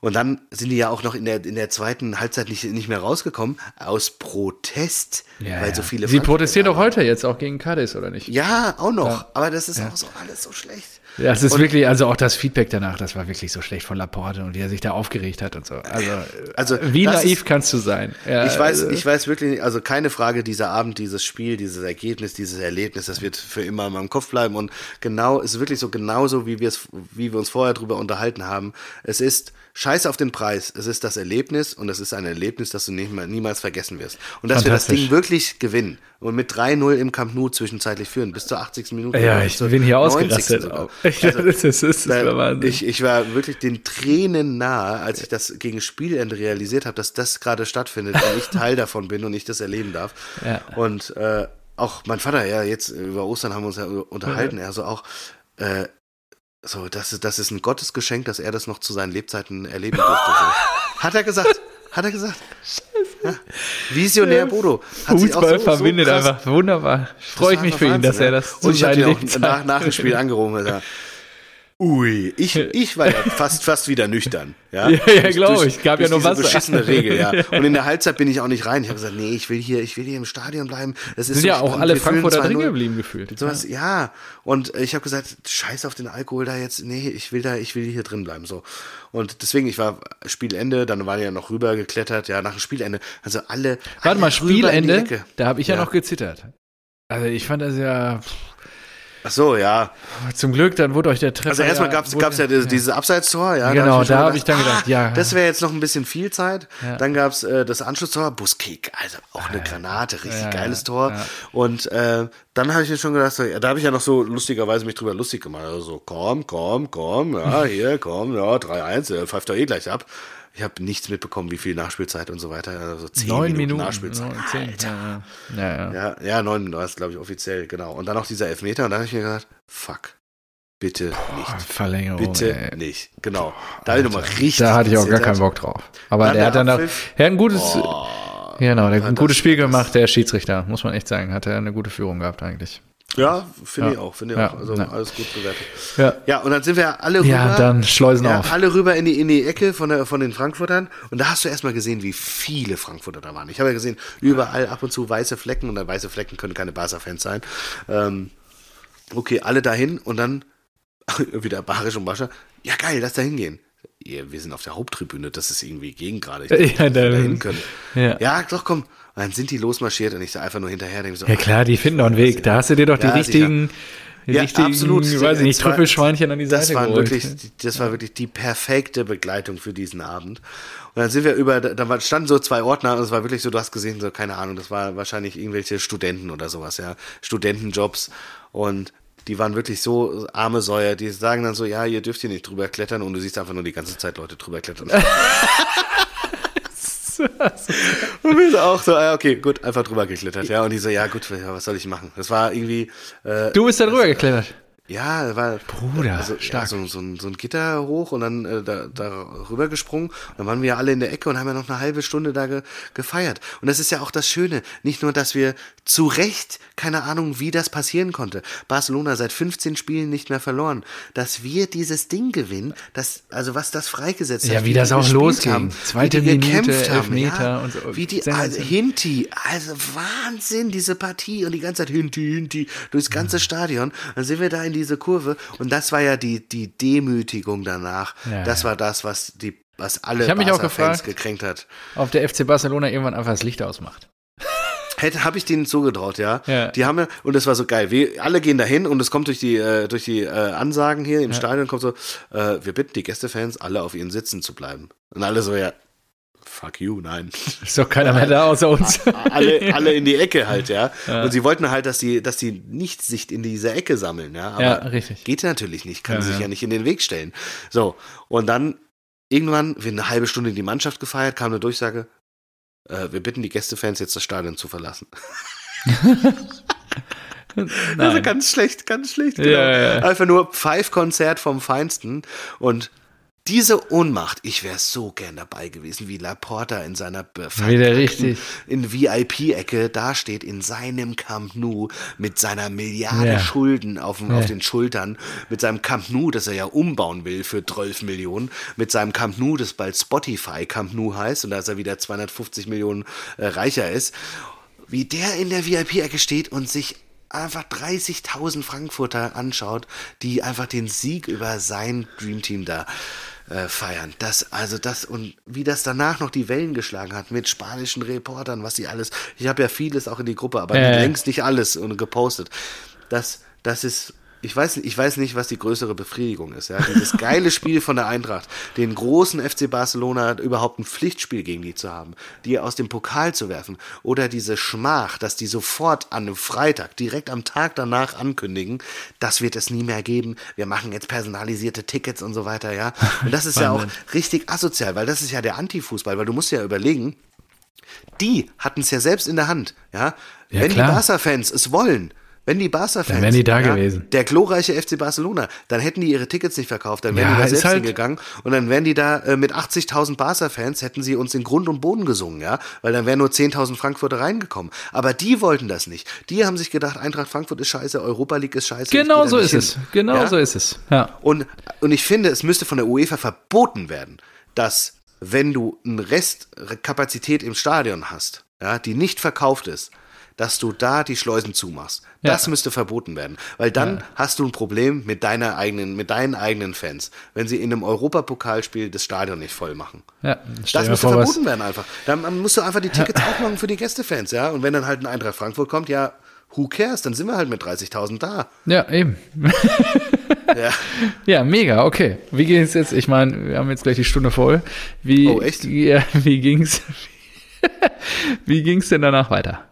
Und dann sind die ja auch noch in der, in der zweiten Halbzeit nicht, nicht mehr rausgekommen, aus Protest, Ja, weil ja. so viele Sie protestieren doch heute jetzt auch gegen Cadiz, oder nicht? ja, auch noch. Aber das ist auch so alles so schlecht. Ja, es ist Und- wirklich, also auch das Feedback danach, das war wirklich so schlecht von Laporte und wie er sich da aufgeregt hat und so. Also, Also, wie das naiv ist- kannst du sein? Ja, Ich weiß, also, ich weiß wirklich, nicht, also keine Frage, dieser Abend, dieses Spiel, dieses Ergebnis, dieses Erlebnis, das wird für immer in meinem Kopf bleiben. Und genau, es ist wirklich so genauso, wie wir es, wie wir uns vorher drüber unterhalten haben. Es ist Scheiße auf den Preis. Es ist das Erlebnis und es ist ein Erlebnis, das du mal, niemals vergessen wirst. Und dass wir das. Ding wirklich gewinnen und mit 3-0 im Camp Nou zwischenzeitlich führen, bis zur 80. Minute. ja, ich bin hier 90. ausgerastet. auch. das ist, das ist, Wahnsinn. Ich, ich war wirklich den Tränen nahe, als ich das gegen Spielende realisiert habe, dass das gerade stattfindet und ich Teil davon bin und ich das erleben darf. Ja. Und äh, auch mein Vater, ja, jetzt über Ostern haben wir uns ja unterhalten, er so auch, äh, so, das ist, das ist ein Gottesgeschenk, dass er das noch zu seinen Lebzeiten erleben durfte. Hat er gesagt. Hat er gesagt. Ja. Visionär Bodo. Hat Fußball so- so verbindet krass- einfach wunderbar. Freue ich mich für ihn, dass er das Und ich habe seinen Lebzeiten- nach, nach dem Spiel angerufen und gesagt, Ui, ich, ich war ja fast, fast wieder nüchtern. Ja, Ja, ja, Durch- glaub durch- ich. Gab ja durch nur diese Wasser. beschissene Regel, ja. Und in der Halbzeit bin ich auch nicht rein. Ich habe gesagt, nee, ich will hier, ich will hier im Stadion bleiben. Es ist Sind so ja auch alle Wir Frankfurter drin 2-0. geblieben gefühlt. Sowas, ja. Und ich habe gesagt, scheiß auf den Alkohol da jetzt. Nee, ich will da, ich will hier drin bleiben. So. Und deswegen, ich war Spielende, dann waren die ja noch rüber geklettert, ja, nach dem Spielende. Also alle. Warte alle mal, Spielende, da habe ich ja. Ja. noch gezittert. Also ich fand das ja, Ach so, ja. zum Glück, dann wurde euch der Treffer. Also erstmal ja, gab's wurde- gab's ja dieses, dieses Abseitstor, ja. Genau, ich da schon hab ich dann gedacht, ja. Das wäre jetzt noch ein bisschen viel Zeit. Ja. Dann gab's äh, das Anschlusstor, Buskick, also auch eine Granate, richtig Ja, geiles Tor. ja. Und äh, dann habe ich mir schon gedacht, so, ja, da habe ich ja noch so lustigerweise mich drüber lustig gemacht. Also so, komm, komm, komm, ja, hier, komm, ja, 3-1, äh, pfeift doch eh gleich ab. Ich habe nichts mitbekommen, wie viel Nachspielzeit und so weiter. Also zehn Neun Minuten, Minuten. Nachspielzeit. neun, zehn, ja, ja. Ja, ja. Ja, ja, neun Minuten war es, glaube ich, offiziell, genau. Und dann noch dieser Elfmeter und dann habe ich mir gedacht, fuck, bitte nicht. Verlängerung. Bitte ey. nicht. Genau. Da habe ich nochmal richtig. Da hatte ich auch gar keinen Bock drauf. Aber Dann der hat Abpfiff. er hat ein gutes, Oh, genau, der hat ein gutes Spiel gemacht, der Schiedsrichter, muss man echt sagen. Hat er eine gute Führung gehabt eigentlich. Ja, finde Ja. ich auch. Finde ich Ja, auch. Also ja. alles gut bewertet. Ja. Ja, und dann sind wir alle rüber. Ja, dann Schleusen auf. alle rüber in die, in die Ecke von, der, von den Frankfurtern. Und da hast du erstmal gesehen, wie viele Frankfurter da waren. Ich habe ja gesehen, überall ab und zu weiße Flecken. Und weiße Flecken können keine Barca-Fans sein. Ähm, okay, alle dahin. Und dann wieder Barisch und Bascha. Ja, geil, lass da hingehen. Ja, wir sind auf der Haupttribüne. Das ist irgendwie gegen gerade. Ich Ja, dachte, dass wir dann- da hin können. Ja. Ja, doch, komm. Und dann sind die losmarschiert und ich so einfach nur hinterher. So, Ja klar, die finden doch einen Weg. Da hast du dir doch die Ja, richtigen, die Ja, richtigen, absolut. weiß ich nicht, Trüffelschweinchen an die Das Seite war geholt. wirklich, das war wirklich die perfekte Begleitung für diesen Abend. Und dann sind wir über, da standen so zwei Ordner und es war wirklich so, du hast gesehen, so, keine Ahnung, das war wahrscheinlich irgendwelche Studenten oder sowas, ja. Studentenjobs. Und die waren wirklich so arme Säuer, die sagen dann so, ja, ihr dürft hier nicht drüber klettern und du siehst einfach nur die ganze Zeit Leute drüber klettern. Und wir so auch so, ja, okay, gut, einfach drüber geklettert, ja. Und die so, ja, gut, was soll ich machen? Das war irgendwie, äh, Du bist da drüber geklettert. Ja, war Bruder, also, ja, stark. so, so, ein, so ein Gitter hoch und dann äh, da, da rüber gesprungen. Und dann waren wir alle in der Ecke und haben ja noch eine halbe Stunde da ge, gefeiert. Und das ist ja auch das Schöne. Nicht nur, dass wir zu Recht, keine Ahnung, wie das passieren konnte. Barcelona seit 15 Spielen nicht mehr verloren. Dass wir dieses Ding gewinnen, das, also was das freigesetzt Ja, hat. wie die das auch losging. haben, Zweite wie die Minute, Elfmeter ja, und so. Wie die, also Hinti, also Wahnsinn, diese Partie und die ganze Zeit Hinti, Hinti, durchs ganze Stadion. Dann sind wir da in diese Kurve und das war ja die, die Demütigung danach. Ja, das ja. war das, was die was alle Barca-Fans gekränkt hat. Ob der FC Barcelona irgendwann einfach das Licht ausmacht. Hätte habe ich denen zugetraut, ja. Ja. Die haben ja und das war so geil. Wir alle gehen dahin und es kommt durch die äh, durch die äh, Ansagen hier im Stadion kommt so, äh, wir bitten die Gästefans alle auf ihren Sitzen zu bleiben. Und alle so ja, fuck you, nein. Ist doch keiner mehr da außer uns. alle, alle in die Ecke halt, ja. Ja. Und sie wollten halt, dass die, dass die nicht sich in diese Ecke sammeln, ja. Aber Ja, richtig. geht natürlich nicht, kann Ja, sich ja. ja nicht in den Weg stellen. So, und dann irgendwann, wir eine halbe Stunde die Mannschaft gefeiert, kam eine Durchsage, äh, wir bitten die Gästefans jetzt das Stadion zu verlassen. Also ganz schlecht, ganz schlecht. Genau. ja, ja. Einfach nur Pfeifkonzert vom Feinsten. Und diese Ohnmacht, ich wäre so gern dabei gewesen, wie Laporta in seiner Wieder richtig. in VIP-Ecke dasteht, in seinem Camp Nou, mit seiner Milliarde Ja. Schulden auf, dem, Ja. auf den Schultern, mit seinem Camp Nou, das er ja umbauen will für 12 Millionen, mit seinem Camp Nou, das bald Spotify Camp Nou heißt und dass er wieder 250 Millionen äh, reicher ist, wie der in der VIP-Ecke steht und sich einfach 30.000 Frankfurter anschaut, die einfach den Sieg über sein Dreamteam da äh, feiern. Das, also das und wie das danach noch die Wellen geschlagen hat mit spanischen Reportern, was sie alles. Ich habe ja vieles auch in die Gruppe, aber Äh. längst nicht alles und gepostet. Das, das ist. Ich weiß, ich weiß nicht, was die größere Befriedigung ist. Ja? Dieses geile Spiel von der Eintracht, den großen FC Barcelona überhaupt ein Pflichtspiel gegen die zu haben, die aus dem Pokal zu werfen oder diese Schmach, dass die sofort an einem Freitag, direkt am Tag danach ankündigen, das wird es nie mehr geben. Wir machen jetzt personalisierte Tickets und so weiter, ja. Und das ist ja auch richtig asozial, weil das ist ja der Antifußball, weil du musst ja überlegen, die hatten es ja selbst in der Hand, ja. Ja, Wenn klar. die Barca-Fans es wollen, wenn die Barca-Fans, wären die da ja, gewesen. der glorreiche FC Barcelona, dann hätten die ihre Tickets nicht verkauft, dann wären Ja, die da selbst halt- hingegangen und dann wären die da äh, mit 80.000 Barca-Fans, hätten sie uns in Grund und Boden gesungen, ja, weil dann wären nur 10.000 Frankfurter reingekommen. Aber die wollten das nicht. Die haben sich gedacht, Eintracht Frankfurt ist scheiße, Europa League ist scheiße. Genau so ist hin. es. Genau Ja? so ist es. Ja. Und, und ich finde, es müsste von der UEFA verboten werden, dass wenn du eine Restkapazität im Stadion hast, ja, die nicht verkauft ist, dass du da die Schleusen zumachst. Ja. Das müsste verboten werden, weil dann Ja. hast du ein Problem mit deiner eigenen, mit deinen eigenen Fans, wenn sie in einem Europapokalspiel das Stadion nicht voll machen. ja. Das müsste vor, verboten werden einfach. Dann musst du einfach die Tickets aufmachen für die Gästefans, ja. Und wenn dann halt ein Eintracht Frankfurt kommt, ja, who cares? Dann sind wir halt mit 30.000 da. ja, eben. Ja. Ja, mega, okay. Wie ging's jetzt? Ich meine, wir haben jetzt gleich die Stunde voll. Wie, Oh, echt? Ja, wie ging's? wie ging's denn danach weiter?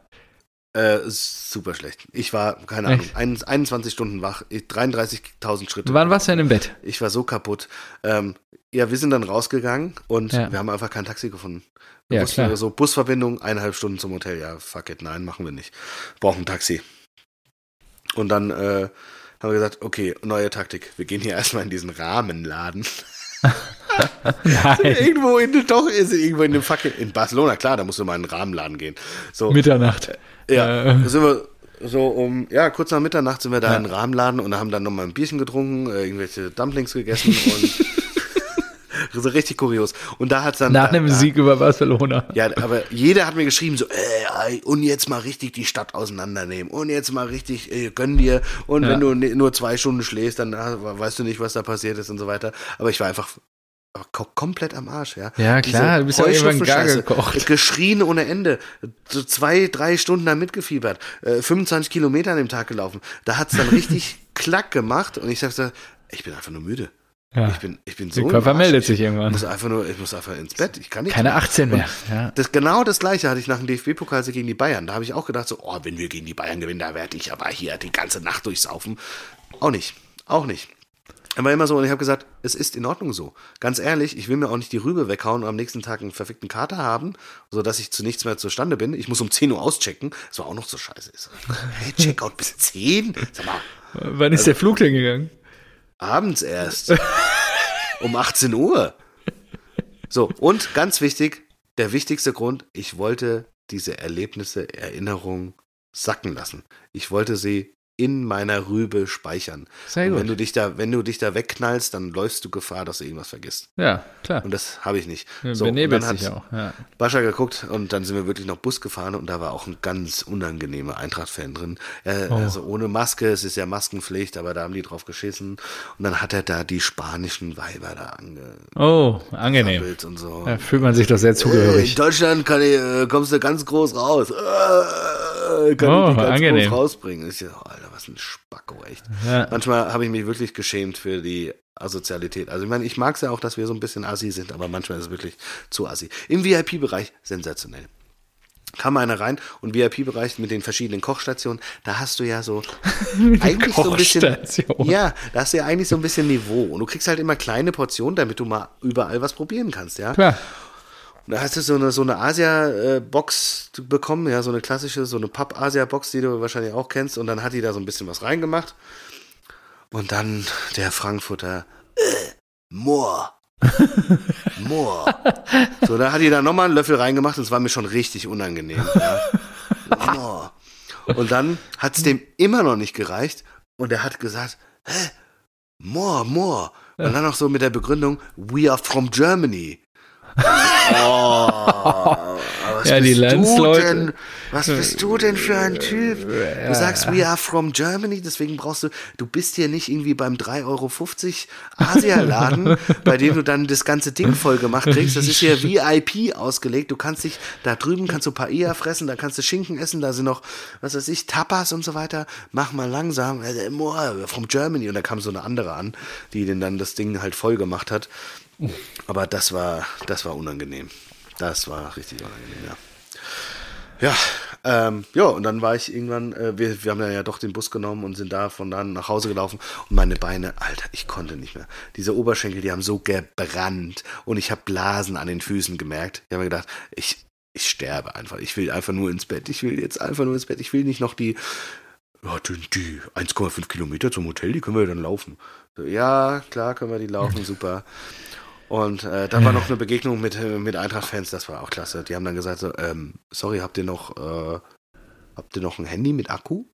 Äh, super schlecht. Ich war, keine Ahnung, Echt? ein- 21 Stunden wach, ich- 33.000 Schritte. Wann warst du denn im Bett? Ich war so kaputt. Ähm, ja, wir sind dann rausgegangen und Ja. wir haben einfach kein Taxi gefunden. Wir Ja, wussten klar. so Busverbindung, eineinhalb Stunden zum Hotel. Ja, fuck it, nein, machen wir nicht. Brauchen ein Taxi. Und dann äh, haben wir gesagt, okay, neue Taktik. Wir gehen hier erstmal in diesen Rahmenladen. Irgendwo in doch ist irgendwo in dem fucking in Barcelona, klar, da musst du mal in einen Rahmenladen gehen. So, Mitternacht. Ja, Äh, sind wir so um, ja, kurz nach Mitternacht sind wir da Ja. in den Rahmenladen und haben dann nochmal ein Bierchen getrunken, äh, irgendwelche Dumplings gegessen und so richtig kurios. Und da hat's dann. nach einem da, Sieg über Barcelona. Ja, aber jeder hat mir geschrieben, so, äh, ey, und jetzt mal richtig die Stadt auseinandernehmen und jetzt mal richtig, äh, gönn dir. Und Ja. wenn du ne- nur zwei Stunden schläfst, dann weißt du nicht, was da passiert ist und so weiter. Aber ich war einfach komplett am Arsch, ja. Ja, klar, du bist ja irgendwann gar gekocht. Geschrien ohne Ende. So zwei, drei Stunden da mitgefiebert. Äh, 25 Kilometer an dem Tag gelaufen. Da hat's dann richtig klack gemacht und ich sagte, ich bin einfach nur müde. Ja. Ich bin, ich bin so. Der Körper meldet ich sich irgendwann. Muss einfach nur, ich muss einfach ins Bett. Ich kann nicht. Keine mehr. 18 mehr. Ja. Das, genau das gleiche hatte ich nach dem DFB-Pokalsieg gegen die Bayern. Da habe ich auch gedacht, so, oh, wenn wir gegen die Bayern gewinnen, da werde ich aber hier die ganze Nacht durchsaufen. Auch nicht. Auch nicht. Aber immer so, und ich habe gesagt, es ist in Ordnung so. Ganz ehrlich, ich will mir auch nicht die Rübe weghauen und am nächsten Tag einen verfickten Kater haben, sodass ich zu nichts mehr zustande bin. Ich muss um 10 Uhr auschecken. Das war auch noch so scheiße. So, Hey, Checkout bis 10? Sag mal, Wann ist der Flug denn gegangen? abends erst. um 18 Uhr. So, und ganz wichtig, der wichtigste Grund, ich wollte diese Erlebnisse, Erinnerungen sacken lassen. Ich wollte sie in meiner Rübe speichern. Sehr und gut. wenn du dich da, wenn du dich da wegknallst, dann läufst du Gefahr, dass du irgendwas vergisst. Ja, klar. Und das habe ich nicht. So, und benebelt dann hat sich auch. Ja. Bascha geguckt und dann sind wir wirklich noch Bus gefahren und da war auch ein ganz unangenehmer Eintracht-Fan drin. Äh, Oh. Also ohne Maske, es ist ja Maskenpflicht, aber da haben die drauf geschissen. Und dann hat er da die spanischen Weiber da Oh, angenehm. und so. Da fühlt man sich doch sehr Äh, In zugehörig. Deutschland kann ich, äh, kommst du ganz groß raus. Äh, kann Oh, ich dich ganz angenehm. groß rausbringen. Ich, so, Alter, was ein Spacko, echt. Ja. Manchmal habe ich mich wirklich geschämt für die Asozialität. Also ich meine, ich mag es ja auch, dass wir so ein bisschen assi sind, aber manchmal ist es wirklich zu assi. Im VIP-Bereich sensationell. Kam einer rein und VIP-Bereich mit den verschiedenen Kochstationen, da hast du ja so eigentlich so ein bisschen, ja, da hast du ja eigentlich so ein bisschen Niveau und du kriegst halt immer kleine Portionen, damit du mal überall was probieren kannst, ja. Klar. Und da hast du so eine, so eine Asia-Box bekommen, ja, so eine klassische, so eine Papp-Asia-Box, die du wahrscheinlich auch kennst. Und dann hat die da so ein bisschen was reingemacht. Und dann der Frankfurter, äh, Moor. Moor. So, da hat die da nochmal einen Löffel reingemacht und es war mir schon richtig unangenehm. Ja. Moor. Und dann hat es dem immer noch nicht gereicht. Und er hat gesagt, hä? More, more. Und dann noch so mit der Begründung, we are from Germany. Oh, was Ja, die bist du Landsleute. denn? Was bist du denn für ein Typ? Du sagst, we are from Germany, deswegen brauchst du, du bist hier nicht irgendwie beim 3,50 Euro Asialaden, bei dem du dann das ganze Ding voll gemacht kriegst. Das ist hier VIP ausgelegt. Du kannst dich, da drüben kannst du Paella fressen, da kannst du Schinken essen, da sind noch, was weiß ich, Tapas und so weiter. Mach mal langsam, äh, more, from Germany. Und da kam so eine andere an, die den dann das Ding halt voll gemacht hat. Aber das war, das war unangenehm. Das war richtig unangenehm, ja. Ja, ähm, ja, und dann war ich irgendwann, äh, wir, wir haben ja doch den Bus genommen und sind da von dann nach Hause gelaufen und meine Beine, Alter, ich konnte nicht mehr. Diese Oberschenkel, die haben so gebrannt und ich habe Blasen an den Füßen gemerkt. Ich habe mir gedacht, ich, ich sterbe einfach. Ich will einfach nur ins Bett. Ich will jetzt einfach nur ins Bett. Ich will nicht noch die, die, die 1,5 Kilometer zum Hotel, die können wir dann laufen. So, ja, klar können wir die laufen, super. Und äh, dann war noch eine Begegnung mit, äh, mit Eintracht-Fans, das war auch klasse. Die haben dann gesagt so, ähm, sorry, habt ihr noch, äh, habt ihr noch ein Handy mit Akku?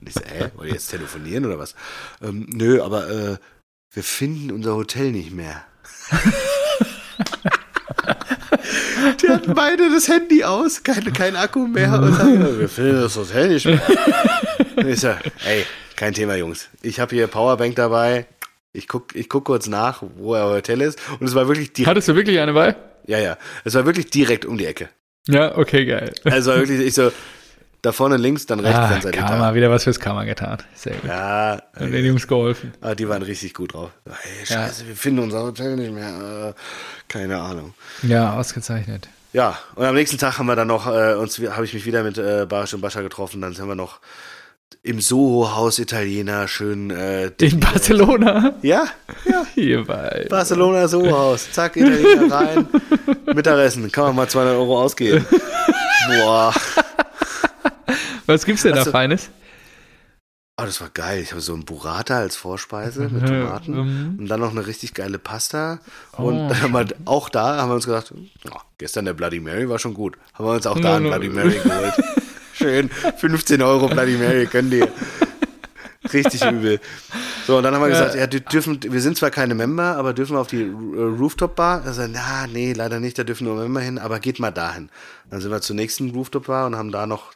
Und ich so, hä, wollt ihr jetzt telefonieren oder was? Ähm, nö, aber äh, wir finden unser Hotel nicht mehr. Die hatten beide das Handy aus, kein, kein Akku mehr. Und sagen, wir finden das Hotel nicht mehr. Und ich so, ey, kein Thema, Jungs. Ich habe hier Powerbank dabei. Ich guck, ich guck kurz nach, wo euer Hotel ist. Und es war wirklich direkt, Hattest du wirklich eine bei? ja, ja, es war wirklich direkt um die Ecke. Ja, okay, geil. Also war wirklich, ich so, da vorne links, dann rechts, Ah, dann seid Karma, da. wieder was fürs Karma getan. Sehr gut. Ja, Und den Jungs geholfen. Ah, die waren richtig gut drauf. Hey, scheiße, wir finden unser Hotel nicht mehr. Äh, keine Ahnung. Ja, ausgezeichnet. Ja, und am nächsten Tag haben wir dann noch, äh, uns habe ich mich wieder mit äh, Barisch und Bascha getroffen. Dann sind wir noch im Soho-Haus Italiener schön. Äh, In Barcelona? ja, ja. Hier bei. Barcelona Soho-Haus. Zack, Italiener rein. Mittagessen. Kann man mal 200 Euro ausgeben. Boah. Was gibt's denn da Hast du- Feines? Oh, das war geil. Ich habe so ein Burrata als Vorspeise mit Tomaten. Mhm. Und dann noch eine richtig geile Pasta. Und Oh. dann haben wir, auch da haben wir uns gedacht, ja, gestern der Bloody Mary war schon gut. Haben wir uns auch da No, einen no. Bloody Mary geholt. Schön, 15 Euro Bloody Mary, können die. Richtig übel. So, und dann haben wir gesagt, ja, dürfen, wir sind zwar keine Member, aber dürfen wir auf die äh, Rooftop-Bar? Er sagt, na, nee, leider nicht, da dürfen nur Member hin, aber geht mal dahin. Dann sind wir zur nächsten Rooftop-Bar und haben da noch,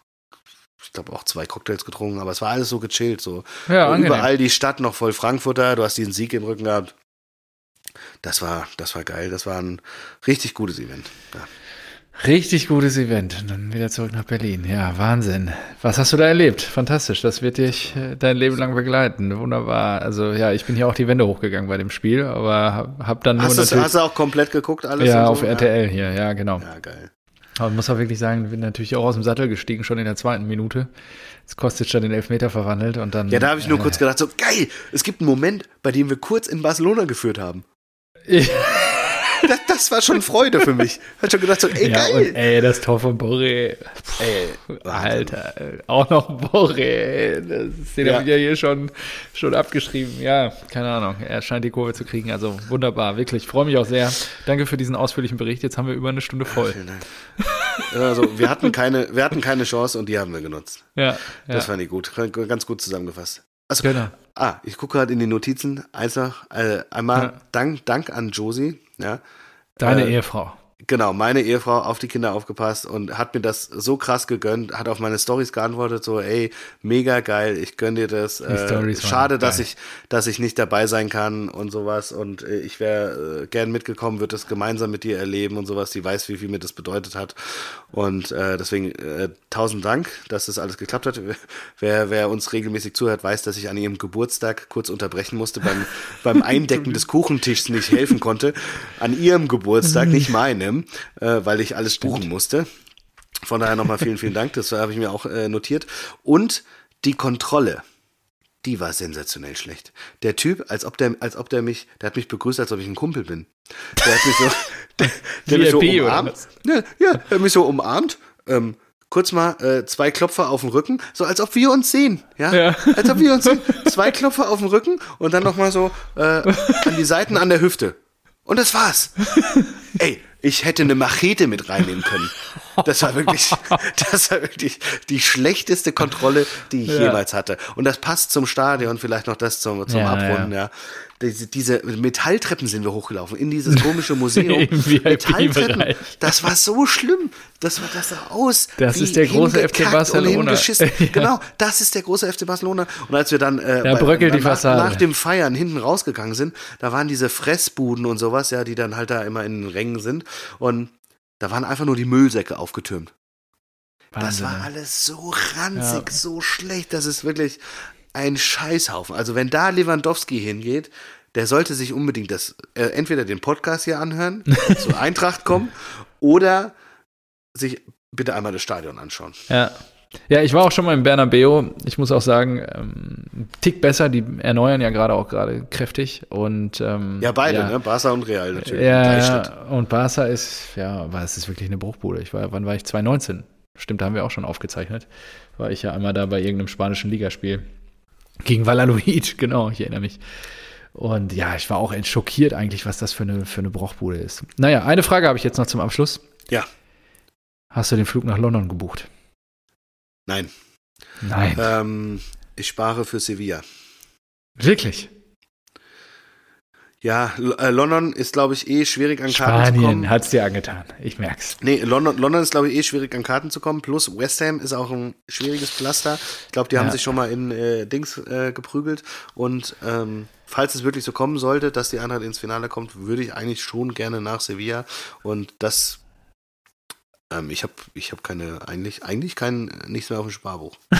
ich glaube, auch zwei Cocktails getrunken, aber es war alles so gechillt, so. Ja. Überall die Stadt noch voll Frankfurter, du hast diesen Sieg im Rücken gehabt. Das war, das war geil, das war ein richtig gutes Event. Ja. Richtig gutes Event. Und dann wieder zurück nach Berlin. Ja, Wahnsinn. Was hast du da erlebt? Fantastisch. Das wird dich äh, dein Leben lang begleiten. Wunderbar. Also ja, ich bin hier auch die Wände hochgegangen bei dem Spiel, aber hab, dann nur Hast, natürlich. hast du auch komplett geguckt, alles? ja, und auf so? RTL hier. Ja, genau. Ja, geil. Aber man muss auch wirklich sagen, bin natürlich auch aus dem Sattel gestiegen, schon in der zweiten Minute. Jetzt Kostic dann den Elfmeter verwandelt und dann. Ja, da habe ich nur äh, kurz gedacht, so geil, es gibt einen Moment, bei dem wir kurz in Barcelona geführt haben. Das, das war schon Freude für mich. Hat schon gedacht, so, ey, ja, geil. und ey, das Tor von Boré. ey. Alter, auch noch Boré. Das, den Ja. habe ich ja hier schon, schon abgeschrieben. Ja, keine Ahnung. Er scheint die Kurve zu kriegen. Also wunderbar, wirklich. Ich freue mich auch sehr. Danke für diesen ausführlichen Bericht. Jetzt haben wir über eine Stunde voll. Vielen Dank. Also wir hatten keine, wir hatten keine Chance und die haben wir genutzt. Ja, ja. Das fand ich gut. Ganz gut zusammengefasst. Also, Genau. ah, ich gucke gerade in die Notizen. Also, äh, einmal Ja. Dank, Dank an Josie. Ja, Deine Äh, Ehefrau. Genau, meine Ehefrau auf die Kinder aufgepasst und hat mir das so krass gegönnt, hat auf meine Stories geantwortet, so, ey, mega geil, ich gönn dir das. Äh, schade, dass geil. ich, dass ich nicht dabei sein kann und sowas. Und äh, ich wäre äh, gern mitgekommen, würde das gemeinsam mit dir erleben und sowas. Die weiß, wie viel mir das bedeutet hat. Und äh, deswegen äh, tausend Dank, dass das alles geklappt hat. Wer, wer uns regelmäßig zuhört, weiß, dass ich an ihrem Geburtstag kurz unterbrechen musste, beim, beim Eindecken des Kuchentischs nicht helfen konnte. An ihrem Geburtstag, nicht meinem, äh, weil ich alles buchen musste. Von daher nochmal vielen, vielen Dank. Das habe ich mir auch äh, notiert. Und die Kontrolle, die war sensationell schlecht. Der Typ, als ob der, als ob der mich, der hat mich begrüßt, als ob ich ein Kumpel bin. Der hat mich so, der, der mich so umarmt. Ja, ja, der hat mich so umarmt. Ähm, kurz mal äh, zwei Klopfer auf dem Rücken, so als ob wir uns sehen, ja? Ja. Als ob wir uns sehen. Zwei Klopfer auf dem Rücken und dann noch mal so äh, an die Seiten an der Hüfte. Und das war's. Ey, ich hätte eine Machete mit reinnehmen können. Das war wirklich, das war wirklich die schlechteste Kontrolle, die ich Ja. jemals hatte. Und das passt zum Stadion, vielleicht noch das zum, zum Ja, Abrunden, ja. Diese, diese Metalltreppen sind wir hochgelaufen in dieses komische Museum. Metalltreppen. Das war so schlimm. Das war das sah aus. Das ist der große FC Barcelona. Ja. Genau, das ist der große FC Barcelona. Und als wir dann äh, Da bröckelt die nach, Fassade. nach dem Feiern hinten rausgegangen sind, da waren diese Fressbuden und sowas, ja, die dann halt da immer in den Rängen sind. Und da waren einfach nur die Müllsäcke aufgetürmt. Das Wahnsinn, war ey. alles so ranzig, Ja. so schlecht. Das ist wirklich ein Scheißhaufen. Also wenn da Lewandowski hingeht, der sollte sich unbedingt das, äh, entweder den Podcast hier anhören, zur Eintracht kommen, oder sich bitte einmal das Stadion anschauen. Ja. Ja, ich war auch schon mal im Bernabeu. Ich muss auch sagen, ähm, Tick besser. Die erneuern ja gerade auch gerade kräftig. Und, ähm, Ja, beide, ja. ne? Barca und Real natürlich. Ja, ja, und Barca ist, ja, war es ist wirklich eine Bruchbude. Ich war, wann war ich? 2019. Stimmt, da haben wir auch schon aufgezeichnet. War ich ja einmal da bei irgendeinem spanischen Ligaspiel. Gegen Valladolid, genau, ich erinnere mich. Und ja, ich war auch schockiert eigentlich, was das für eine, für eine Bruchbude ist. Naja, eine Frage habe ich jetzt noch zum Abschluss. Ja, Hast du den Flug nach London gebucht? Nein. Nein. Ähm, ich spare für Sevilla. Wirklich? Ja, äh, London ist, glaube ich, eh schwierig an Karten zu kommen. Spanien hat's dir angetan. Ich merk's. Nee, London, London ist, glaube ich, eh schwierig an Karten zu kommen. Plus West Ham ist auch ein schwieriges Pflaster. Ich glaube, die haben Ja. sich schon mal in äh, Dings äh, geprügelt. Und ähm, falls es wirklich so kommen sollte, dass die Eintracht ins Finale kommt, würde ich eigentlich schon gerne nach Sevilla. Und das, ähm, ich habe ich hab keine, eigentlich, eigentlich kein, nichts mehr auf dem Sparbuch.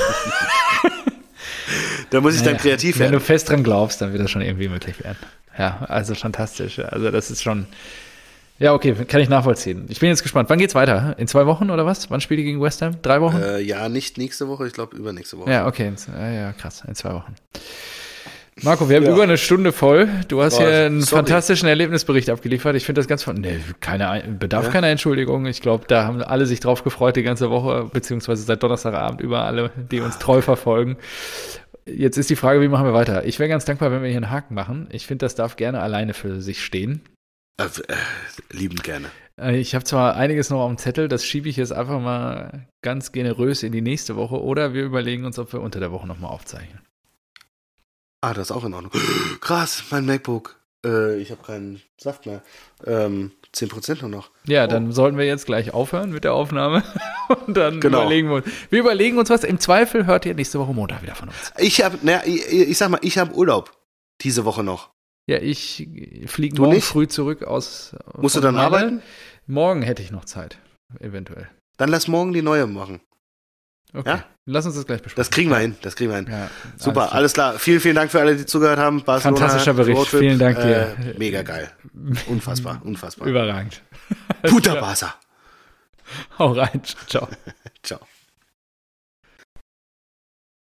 da muss ich dann Naja, kreativ Wenn du werden. fest dran glaubst, dann wird das schon irgendwie möglich werden. Ja, also fantastisch. Also das ist schon. Ja, okay, kann ich nachvollziehen. Ich bin jetzt gespannt. Wann geht's weiter? In zwei Wochen oder was? Wann spielt ihr gegen West Ham? Drei Wochen? Äh, ja, nicht nächste Woche, ich glaube übernächste Woche. Ja, okay. Ja, ja, krass. In zwei Wochen. Marco, wir haben Ja. über eine Stunde voll. Du hast Boah, hier einen sorry. fantastischen Erlebnisbericht abgeliefert. Ich finde das ganz. Nee, keine, Ein- bedarf Ja. keiner Entschuldigung. Ich glaube, da haben alle sich drauf gefreut die ganze Woche, beziehungsweise seit Donnerstagabend über alle, die uns treu verfolgen. Jetzt ist die Frage, wie machen wir weiter? Ich wäre ganz dankbar, wenn wir hier einen Haken machen. Ich finde, das darf gerne alleine für sich stehen. Äh, äh, liebend gerne. Äh, Ich habe zwar einiges noch auf dem Zettel, das schiebe ich jetzt einfach mal ganz generös in die nächste Woche oder wir überlegen uns, ob wir unter der Woche nochmal aufzeichnen. Ah, das ist auch in Ordnung. Krass, mein MacBook. Äh, ich habe keinen Saft mehr. Ähm, 10% nur noch. Ja, dann sollten wir jetzt gleich aufhören mit der Aufnahme und dann Genau. überlegen wir uns. Wir überlegen uns was. Im Zweifel hört ihr nächste Woche Montag wieder von uns. Ich habe, naja, ich, ich sag mal, ich habe Urlaub. Diese Woche noch. Ja, ich fliege morgen nicht? früh zurück aus. Musst du dann Malle. arbeiten? Morgen hätte ich noch Zeit, eventuell. Dann lass morgen die neue machen. Okay, Ja? lass uns das gleich besprechen. Das kriegen wir hin. Das kriegen wir hin. Ja, Super, klar. alles klar. Vielen, vielen Dank für alle, die zugehört haben. Barcelona, Fantastischer Bericht. Roadtrip, Vielen Dank dir. Äh, mega geil. Unfassbar, unfassbar. Überragend. Puta Barca. Hau rein. Ciao. Ciao.